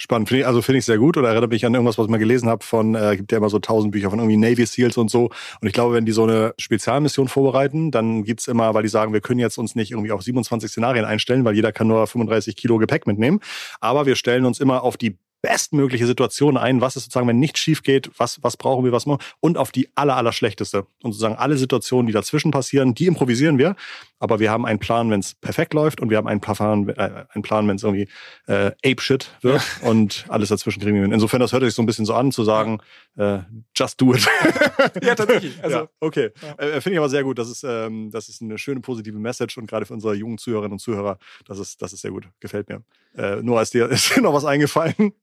Spannend, find ich, also finde ich sehr gut oder erinnert mich an irgendwas, was ich mal gelesen habe von, äh, gibt ja immer so tausend Bücher von irgendwie Navy Seals und so. Und ich glaube, wenn die so eine Spezialmission vorbereiten, dann gibt's immer, weil die sagen, wir können jetzt uns nicht irgendwie auf 27 Szenarien einstellen, weil jeder kann nur 35 Kilo Gepäck mitnehmen. Aber wir stellen uns immer auf die bestmögliche Situation ein, was ist sozusagen, wenn nichts schief geht, was, was brauchen wir, was machen und auf die aller, aller schlechteste. Und sozusagen alle Situationen, die dazwischen passieren, die improvisieren wir. Aber wir haben einen Plan, wenn es perfekt läuft und wir haben einen Plan, äh, einen Plan wenn es irgendwie äh, Ape-Shit wird ja. und alles dazwischen kriegen wir. Insofern, das hört sich so ein bisschen so an, zu sagen, äh, just do it. ja, tatsächlich. Also, ja, okay. Ja. Äh, Finde ich aber sehr gut. Das ist, ähm, das ist eine schöne positive Message und gerade für unsere jungen Zuhörerinnen und Zuhörer, das ist, das ist sehr gut. Gefällt mir. Äh, nur als dir ist dir noch was eingefallen.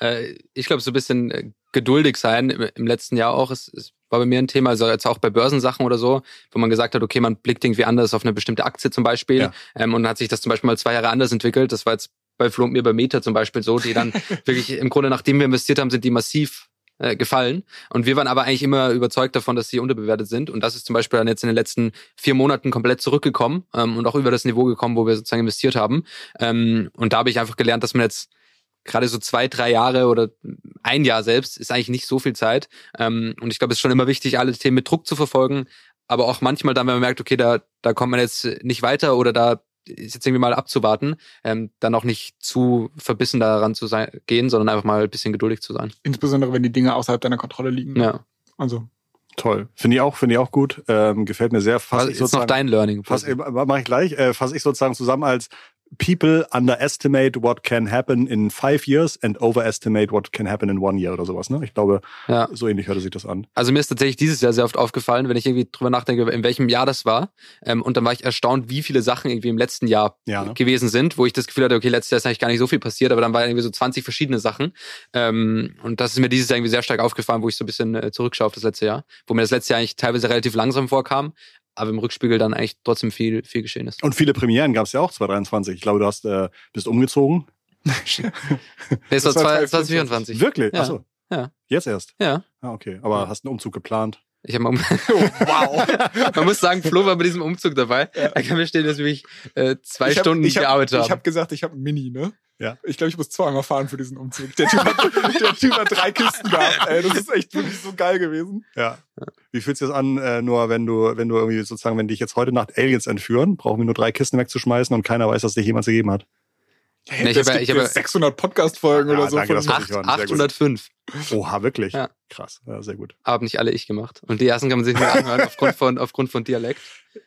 Äh, ich glaube, so ein bisschen äh, geduldig sein im, im letzten Jahr auch. Es, es war bei mir ein Thema, also jetzt auch bei Börsensachen oder so, wo man gesagt hat, okay, man blickt irgendwie anders auf eine bestimmte Aktie zum Beispiel. Ja. Ähm, und dann hat sich das zum Beispiel mal zwei Jahre anders entwickelt. Das war jetzt bei Flo und mir bei Meta zum Beispiel so, die dann wirklich im Grunde, nachdem wir investiert haben, sind die massiv äh, gefallen. Und wir waren aber eigentlich immer überzeugt davon, dass sie unterbewertet sind. Und das ist zum Beispiel dann jetzt in den letzten vier Monaten komplett zurückgekommen ähm, und auch über das Niveau gekommen, wo wir sozusagen investiert haben. Ähm, und da habe ich einfach gelernt, dass man jetzt gerade so zwei, drei Jahre oder ein Jahr selbst ist eigentlich nicht so viel Zeit. Ähm, und ich glaube, es ist schon immer wichtig, alle Themen mit Druck zu verfolgen. Aber auch manchmal dann, wenn man merkt, okay, da, da kommt man jetzt nicht weiter oder da ist jetzt irgendwie mal abzuwarten, ähm, dann auch nicht zu verbissen daran zu sein, gehen, sondern einfach mal ein bisschen geduldig zu sein. Insbesondere, wenn die Dinge außerhalb deiner Kontrolle liegen. Ja. Also, Toll. Finde ich auch, finde ich auch gut. Ähm, gefällt mir sehr. Fass Was ich ist noch dein Learning? fass, äh, mach ich gleich, äh, fasse ich sozusagen zusammen als People underestimate what can happen in five years and overestimate what can happen in one year oder sowas. Ne? Ich glaube, Ja. so ähnlich hörte sich das an. Also mir ist tatsächlich dieses Jahr sehr oft aufgefallen, wenn ich irgendwie drüber nachdenke, in welchem Jahr das war. Ähm, und dann war ich erstaunt, wie viele Sachen irgendwie im letzten Jahr Ja, ne? gewesen sind, wo ich das Gefühl hatte, okay, letztes Jahr ist eigentlich gar nicht so viel passiert, aber dann war irgendwie so 20 verschiedene Sachen. Ähm, und das ist mir dieses Jahr irgendwie sehr stark aufgefallen, wo ich so ein bisschen äh, zurückschaue auf das letzte Jahr, wo mir das letzte Jahr eigentlich teilweise relativ langsam vorkam, aber im Rückspiegel dann eigentlich trotzdem viel, viel geschehen ist. Und viele Premieren gab es ja auch 2023. Ich glaube, du hast äh, bist umgezogen. Es war Das war 2024. Wirklich? Ja. Achso. Ja. Jetzt erst. Ja. Ah, okay. Aber hast einen Umzug geplant? Ich habe mal wow. Man muss sagen, Flo war bei diesem Umzug dabei. Da kann mir stehen, dass wir äh, zwei Ich hab- Stunden ich hab, gearbeitet haben. Ich habe gesagt, ich habe ein Mini, ne? Ja. Ich glaube, ich muss zweimal fahren für diesen Umzug. Der Typ hat, der typ hat drei Kisten gehabt. Ey, das ist echt wirklich so geil gewesen. Ja. Wie fühlt sich das an, äh, nur wenn du, wenn du irgendwie sozusagen, wenn dich jetzt heute Nacht Aliens entführen, brauchen wir nur drei Kisten wegzuschmeißen und keiner weiß, dass dich jemals gegeben hat? Hey, ich das hab ja- gibt ich hab ja ja- 600 Podcast-Folgen Ja, oder so. danke, von das mir. muss ich hören. Sehr gut. 805. Oha, wirklich? Ja. Krass. Ja, sehr gut. Aber nicht alle ich gemacht. Und die ersten kann man sich nicht anhören aufgrund von, aufgrund von Dialekt.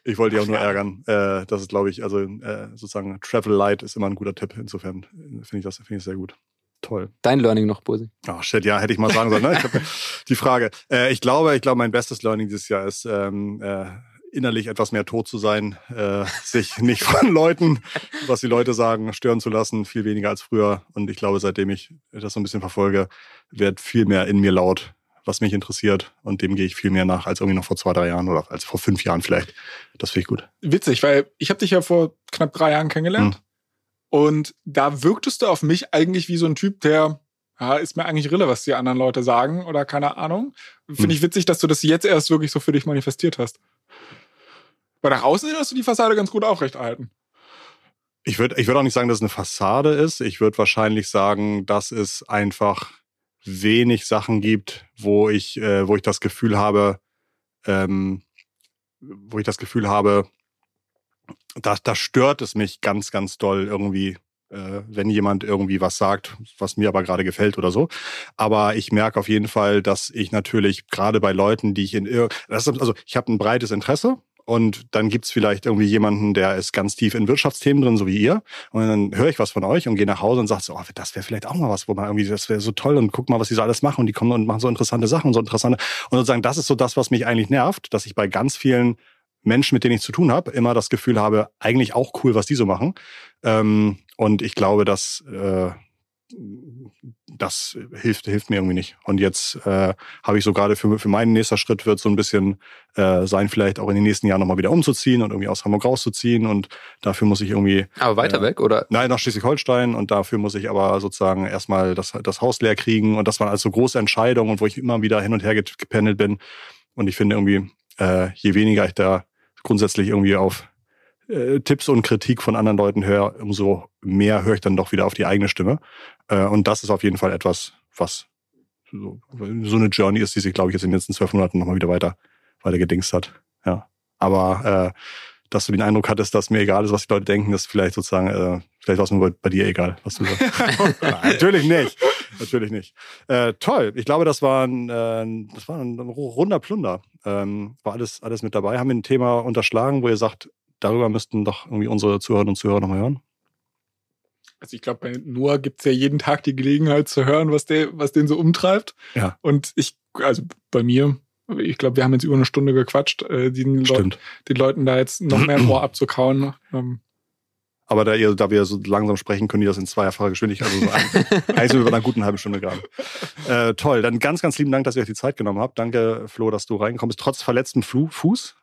Ich wollte dich auch nur ärgern. Äh, das ist, glaube ich, also äh, sozusagen Travel Light ist immer ein guter Tipp. Insofern äh, finde ich das finde ich sehr gut. Toll. Dein Learning noch, Bosi. Oh shit, ja, hätte ich mal sagen sollen. Ne? Ich hab, die Frage. Äh, ich glaube, ich glaube, mein bestes Learning dieses Jahr ist, ähm, äh, innerlich etwas mehr tot zu sein, äh, sich nicht von Leuten, was die Leute sagen, stören zu lassen, viel weniger als früher. Und ich glaube, seitdem ich das so ein bisschen verfolge, wird viel mehr in mir laut, was mich interessiert. Und dem gehe ich viel mehr nach als irgendwie noch vor zwei, drei Jahren oder als vor fünf Jahren vielleicht. Das finde ich gut. Witzig, weil ich habe dich ja vor knapp drei Jahren kennengelernt. Hm. Und da wirktest du auf mich eigentlich wie so ein Typ, der, ja, ist mir eigentlich Rille, was die anderen Leute sagen oder keine Ahnung. Finde Hm. ich witzig, dass du das jetzt erst wirklich so für dich manifestiert hast. Bei nach außen hin hast du die Fassade ganz gut aufrechterhalten. Ich würde ich würd auch nicht sagen, dass es eine Fassade ist. Ich würde wahrscheinlich sagen, dass es einfach wenig Sachen gibt, wo ich, äh, wo ich das Gefühl habe, ähm, wo ich das Gefühl habe, da, da stört es mich ganz, ganz doll irgendwie, äh, wenn jemand irgendwie was sagt, was mir aber gerade gefällt oder so. Aber ich merke auf jeden Fall, dass ich natürlich gerade bei Leuten, die ich in das also ich habe ein breites Interesse und dann gibt's vielleicht irgendwie jemanden, der ist ganz tief in Wirtschaftsthemen drin, so wie ihr. Und dann höre ich was von euch und gehe nach Hause und sage so, oh, das wäre vielleicht auch mal was, wo man irgendwie, das wäre so toll und guck mal, was die so alles machen und die kommen und machen so interessante Sachen und so interessante. Und sozusagen, das ist so das, was mich eigentlich nervt, dass ich bei ganz vielen Menschen, mit denen ich zu tun habe, immer das Gefühl habe, eigentlich auch cool, was die so machen. Ähm, und ich glaube, dass äh, das hilft, hilft mir irgendwie nicht. Und jetzt äh, habe ich so gerade für, für meinen nächster Schritt wird so ein bisschen äh, sein, vielleicht auch in den nächsten Jahren nochmal wieder umzuziehen und irgendwie aus Hamburg rauszuziehen. Und dafür muss ich irgendwie Aber weiter Ja. weg, oder? Nein, nach Schleswig-Holstein und dafür muss ich aber sozusagen erstmal das, das Haus leer kriegen und das waren also große Entscheidungen und wo ich immer wieder hin und her ge- gependelt bin. Und ich finde irgendwie, äh, je weniger ich da grundsätzlich irgendwie auf äh, Tipps und Kritik von anderen Leuten höre, umso mehr höre ich dann doch wieder auf die eigene Stimme. Äh, und das ist auf jeden Fall etwas, was so, so eine Journey ist, die sich, glaube ich, jetzt in den letzten zwölf Monaten nochmal wieder weiter, weiter gedingst hat. Ja. Aber äh, dass du den Eindruck hattest, dass mir egal ist, was die Leute denken, das ist vielleicht sozusagen, äh, vielleicht war es nur bei, dir egal, was du sagst. Natürlich nicht. Natürlich nicht. Äh, toll. Ich glaube, das war ein, äh, das war ein runder Plunder. Ähm, war alles, alles mit dabei. Haben wir ein Thema unterschlagen, wo ihr sagt, darüber müssten doch irgendwie unsere Zuhörerinnen und Zuhörer nochmal hören? Also ich glaube, bei Noah gibt's ja jeden Tag die Gelegenheit zu hören, was der, was den so umtreibt. Ja. Und ich, also bei mir, ich glaube, wir haben jetzt über eine Stunde gequatscht, äh, den, Leu Stimmt. den Leuten da jetzt noch mehr im Ohr abzukauen. Ähm, Aber da, ihr, da wir so langsam sprechen, können die das in zweifacher Geschwindigkeit. Also so ein, eigentlich sind wir bei einer guten halben Stunde gerade. Äh, toll, dann ganz, ganz lieben Dank, dass ihr euch die Zeit genommen habt. Danke, Flo, dass du reingekommen bist, trotz verletztem Flu Fuß.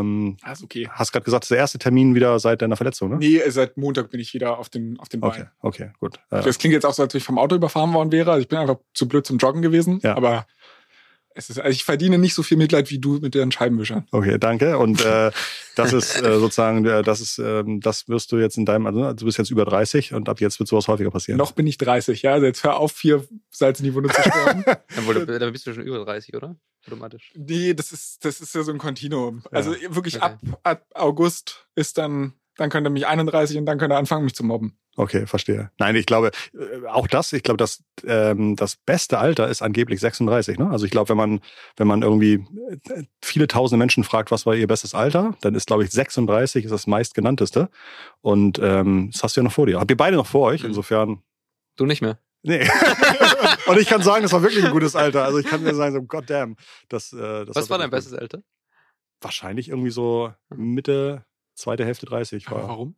Ähm, Alles okay. hast gerade gesagt, das ist der erste Termin wieder seit deiner Verletzung, ne? Nee, seit Montag bin ich wieder auf den, auf den Okay, Beinen. okay, gut. Äh, Das klingt jetzt auch so, als ob ich vom Auto überfahren worden wäre. Also ich bin einfach zu blöd zum Joggen gewesen. Ja. Aber es ist, also ich verdiene nicht so viel Mitleid wie du mit den Scheibenwischern. Okay, danke. Und äh, das ist äh, sozusagen, äh, das ist, ähm, das wirst du jetzt in deinem, also du bist jetzt über 30 und ab jetzt wird sowas häufiger passieren. Noch bin ich 30, ja. Also jetzt hör auf, vier Salz in die Wunde zu wurde, dann bist du schon über 30, oder? Automatisch. nee, das ist, das ist ja so ein Kontinuum. Ja. Also wirklich Okay. ab, ab August ist dann, dann könnte er mich 31 und dann könnte er anfangen, mich zu mobben. Okay, verstehe. Nein, ich glaube, äh, auch das, ich glaube, das, ähm, das beste Alter ist angeblich 36. Ne? Also ich glaube, wenn man, wenn man irgendwie äh, viele tausende Menschen fragt, was war ihr bestes Alter, dann ist, glaube ich, 36 ist das meistgenannteste. Und ähm, das hast du ja noch vor dir. Habt ihr beide noch vor euch? Mhm. Insofern. Du nicht mehr. Nee. Und ich kann sagen, das war wirklich ein gutes Alter. Also ich kann mir sagen, so, God damn. Das, äh, das Was war dein bestes Alter? Wahrscheinlich irgendwie so Mitte, zweite Hälfte 30 war. Aber warum?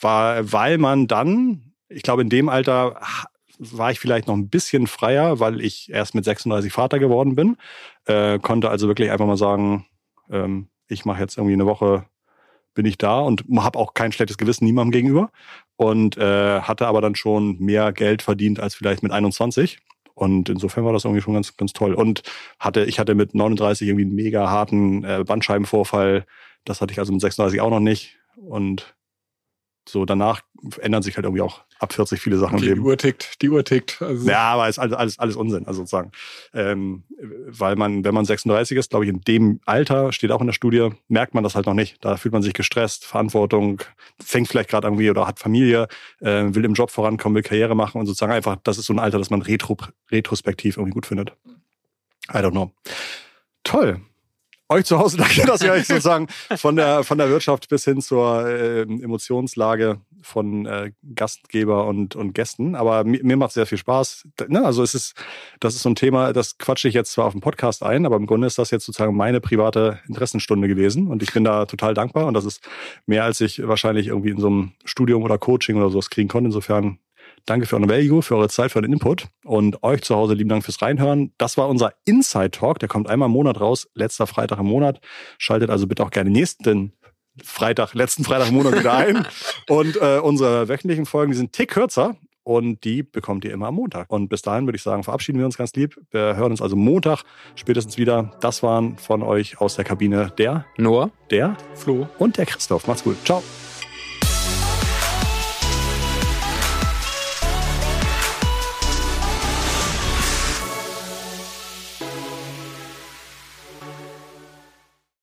war, weil man dann, ich glaube, in dem Alter war ich vielleicht noch ein bisschen freier, weil ich erst mit 36 Vater geworden bin. Äh, konnte also wirklich einfach mal sagen, ähm, ich mache jetzt irgendwie eine Woche, bin ich da und habe auch kein schlechtes Gewissen niemandem gegenüber. Und äh, hatte aber dann schon mehr Geld verdient als vielleicht mit 21. Und insofern war das irgendwie schon ganz, ganz toll. Und hatte, ich hatte mit 39 irgendwie einen mega harten äh, Bandscheibenvorfall. Das hatte ich also mit 36 auch noch nicht. Und so danach ändern sich halt irgendwie auch ab 40 viele Sachen Okay, im die Leben. Uhr tickt, die Uhr tickt. Also Ja, aber ist alles, alles, alles Unsinn, also sozusagen. Ähm, weil man, wenn man 36 ist, glaube ich, in dem Alter, steht auch in der Studie, merkt man das halt noch nicht. Da fühlt man sich gestresst, Verantwortung, fängt vielleicht gerade irgendwie oder hat Familie, äh, will im Job vorankommen, will Karriere machen und sozusagen einfach, das ist so ein Alter, das man retro, retrospektiv irgendwie gut findet. I don't know. Toll. Euch zu Hause danke, dass ihr euch sozusagen von der, von der Wirtschaft bis hin zur äh, Emotionslage von äh, Gastgeber und, und Gästen. Aber mir, mir macht sehr viel Spaß. Ne? Also es ist, das ist so ein Thema, das quatsche ich jetzt zwar auf dem Podcast ein, aber im Grunde ist das jetzt sozusagen meine private Interessenstunde gewesen. Und ich bin da total dankbar. Und das ist mehr, als ich wahrscheinlich irgendwie in so einem Studium oder Coaching oder sowas kriegen konnte. Insofern Danke für euren Value, für eure Zeit, für euren Input und euch zu Hause lieben Dank fürs Reinhören. Das war unser Inside Talk, der kommt einmal im Monat raus, letzter Freitag im Monat. Schaltet also bitte auch gerne nächsten Freitag, letzten Freitag im Monat wieder ein. Und äh, unsere wöchentlichen Folgen, die sind tick kürzer und die bekommt ihr immer am Montag. Und bis dahin würde ich sagen, verabschieden wir uns ganz lieb. Wir hören uns also Montag spätestens wieder. Das waren von euch aus der Kabine der, Noah? der Flo. und der Christoph. Macht's gut. Ciao.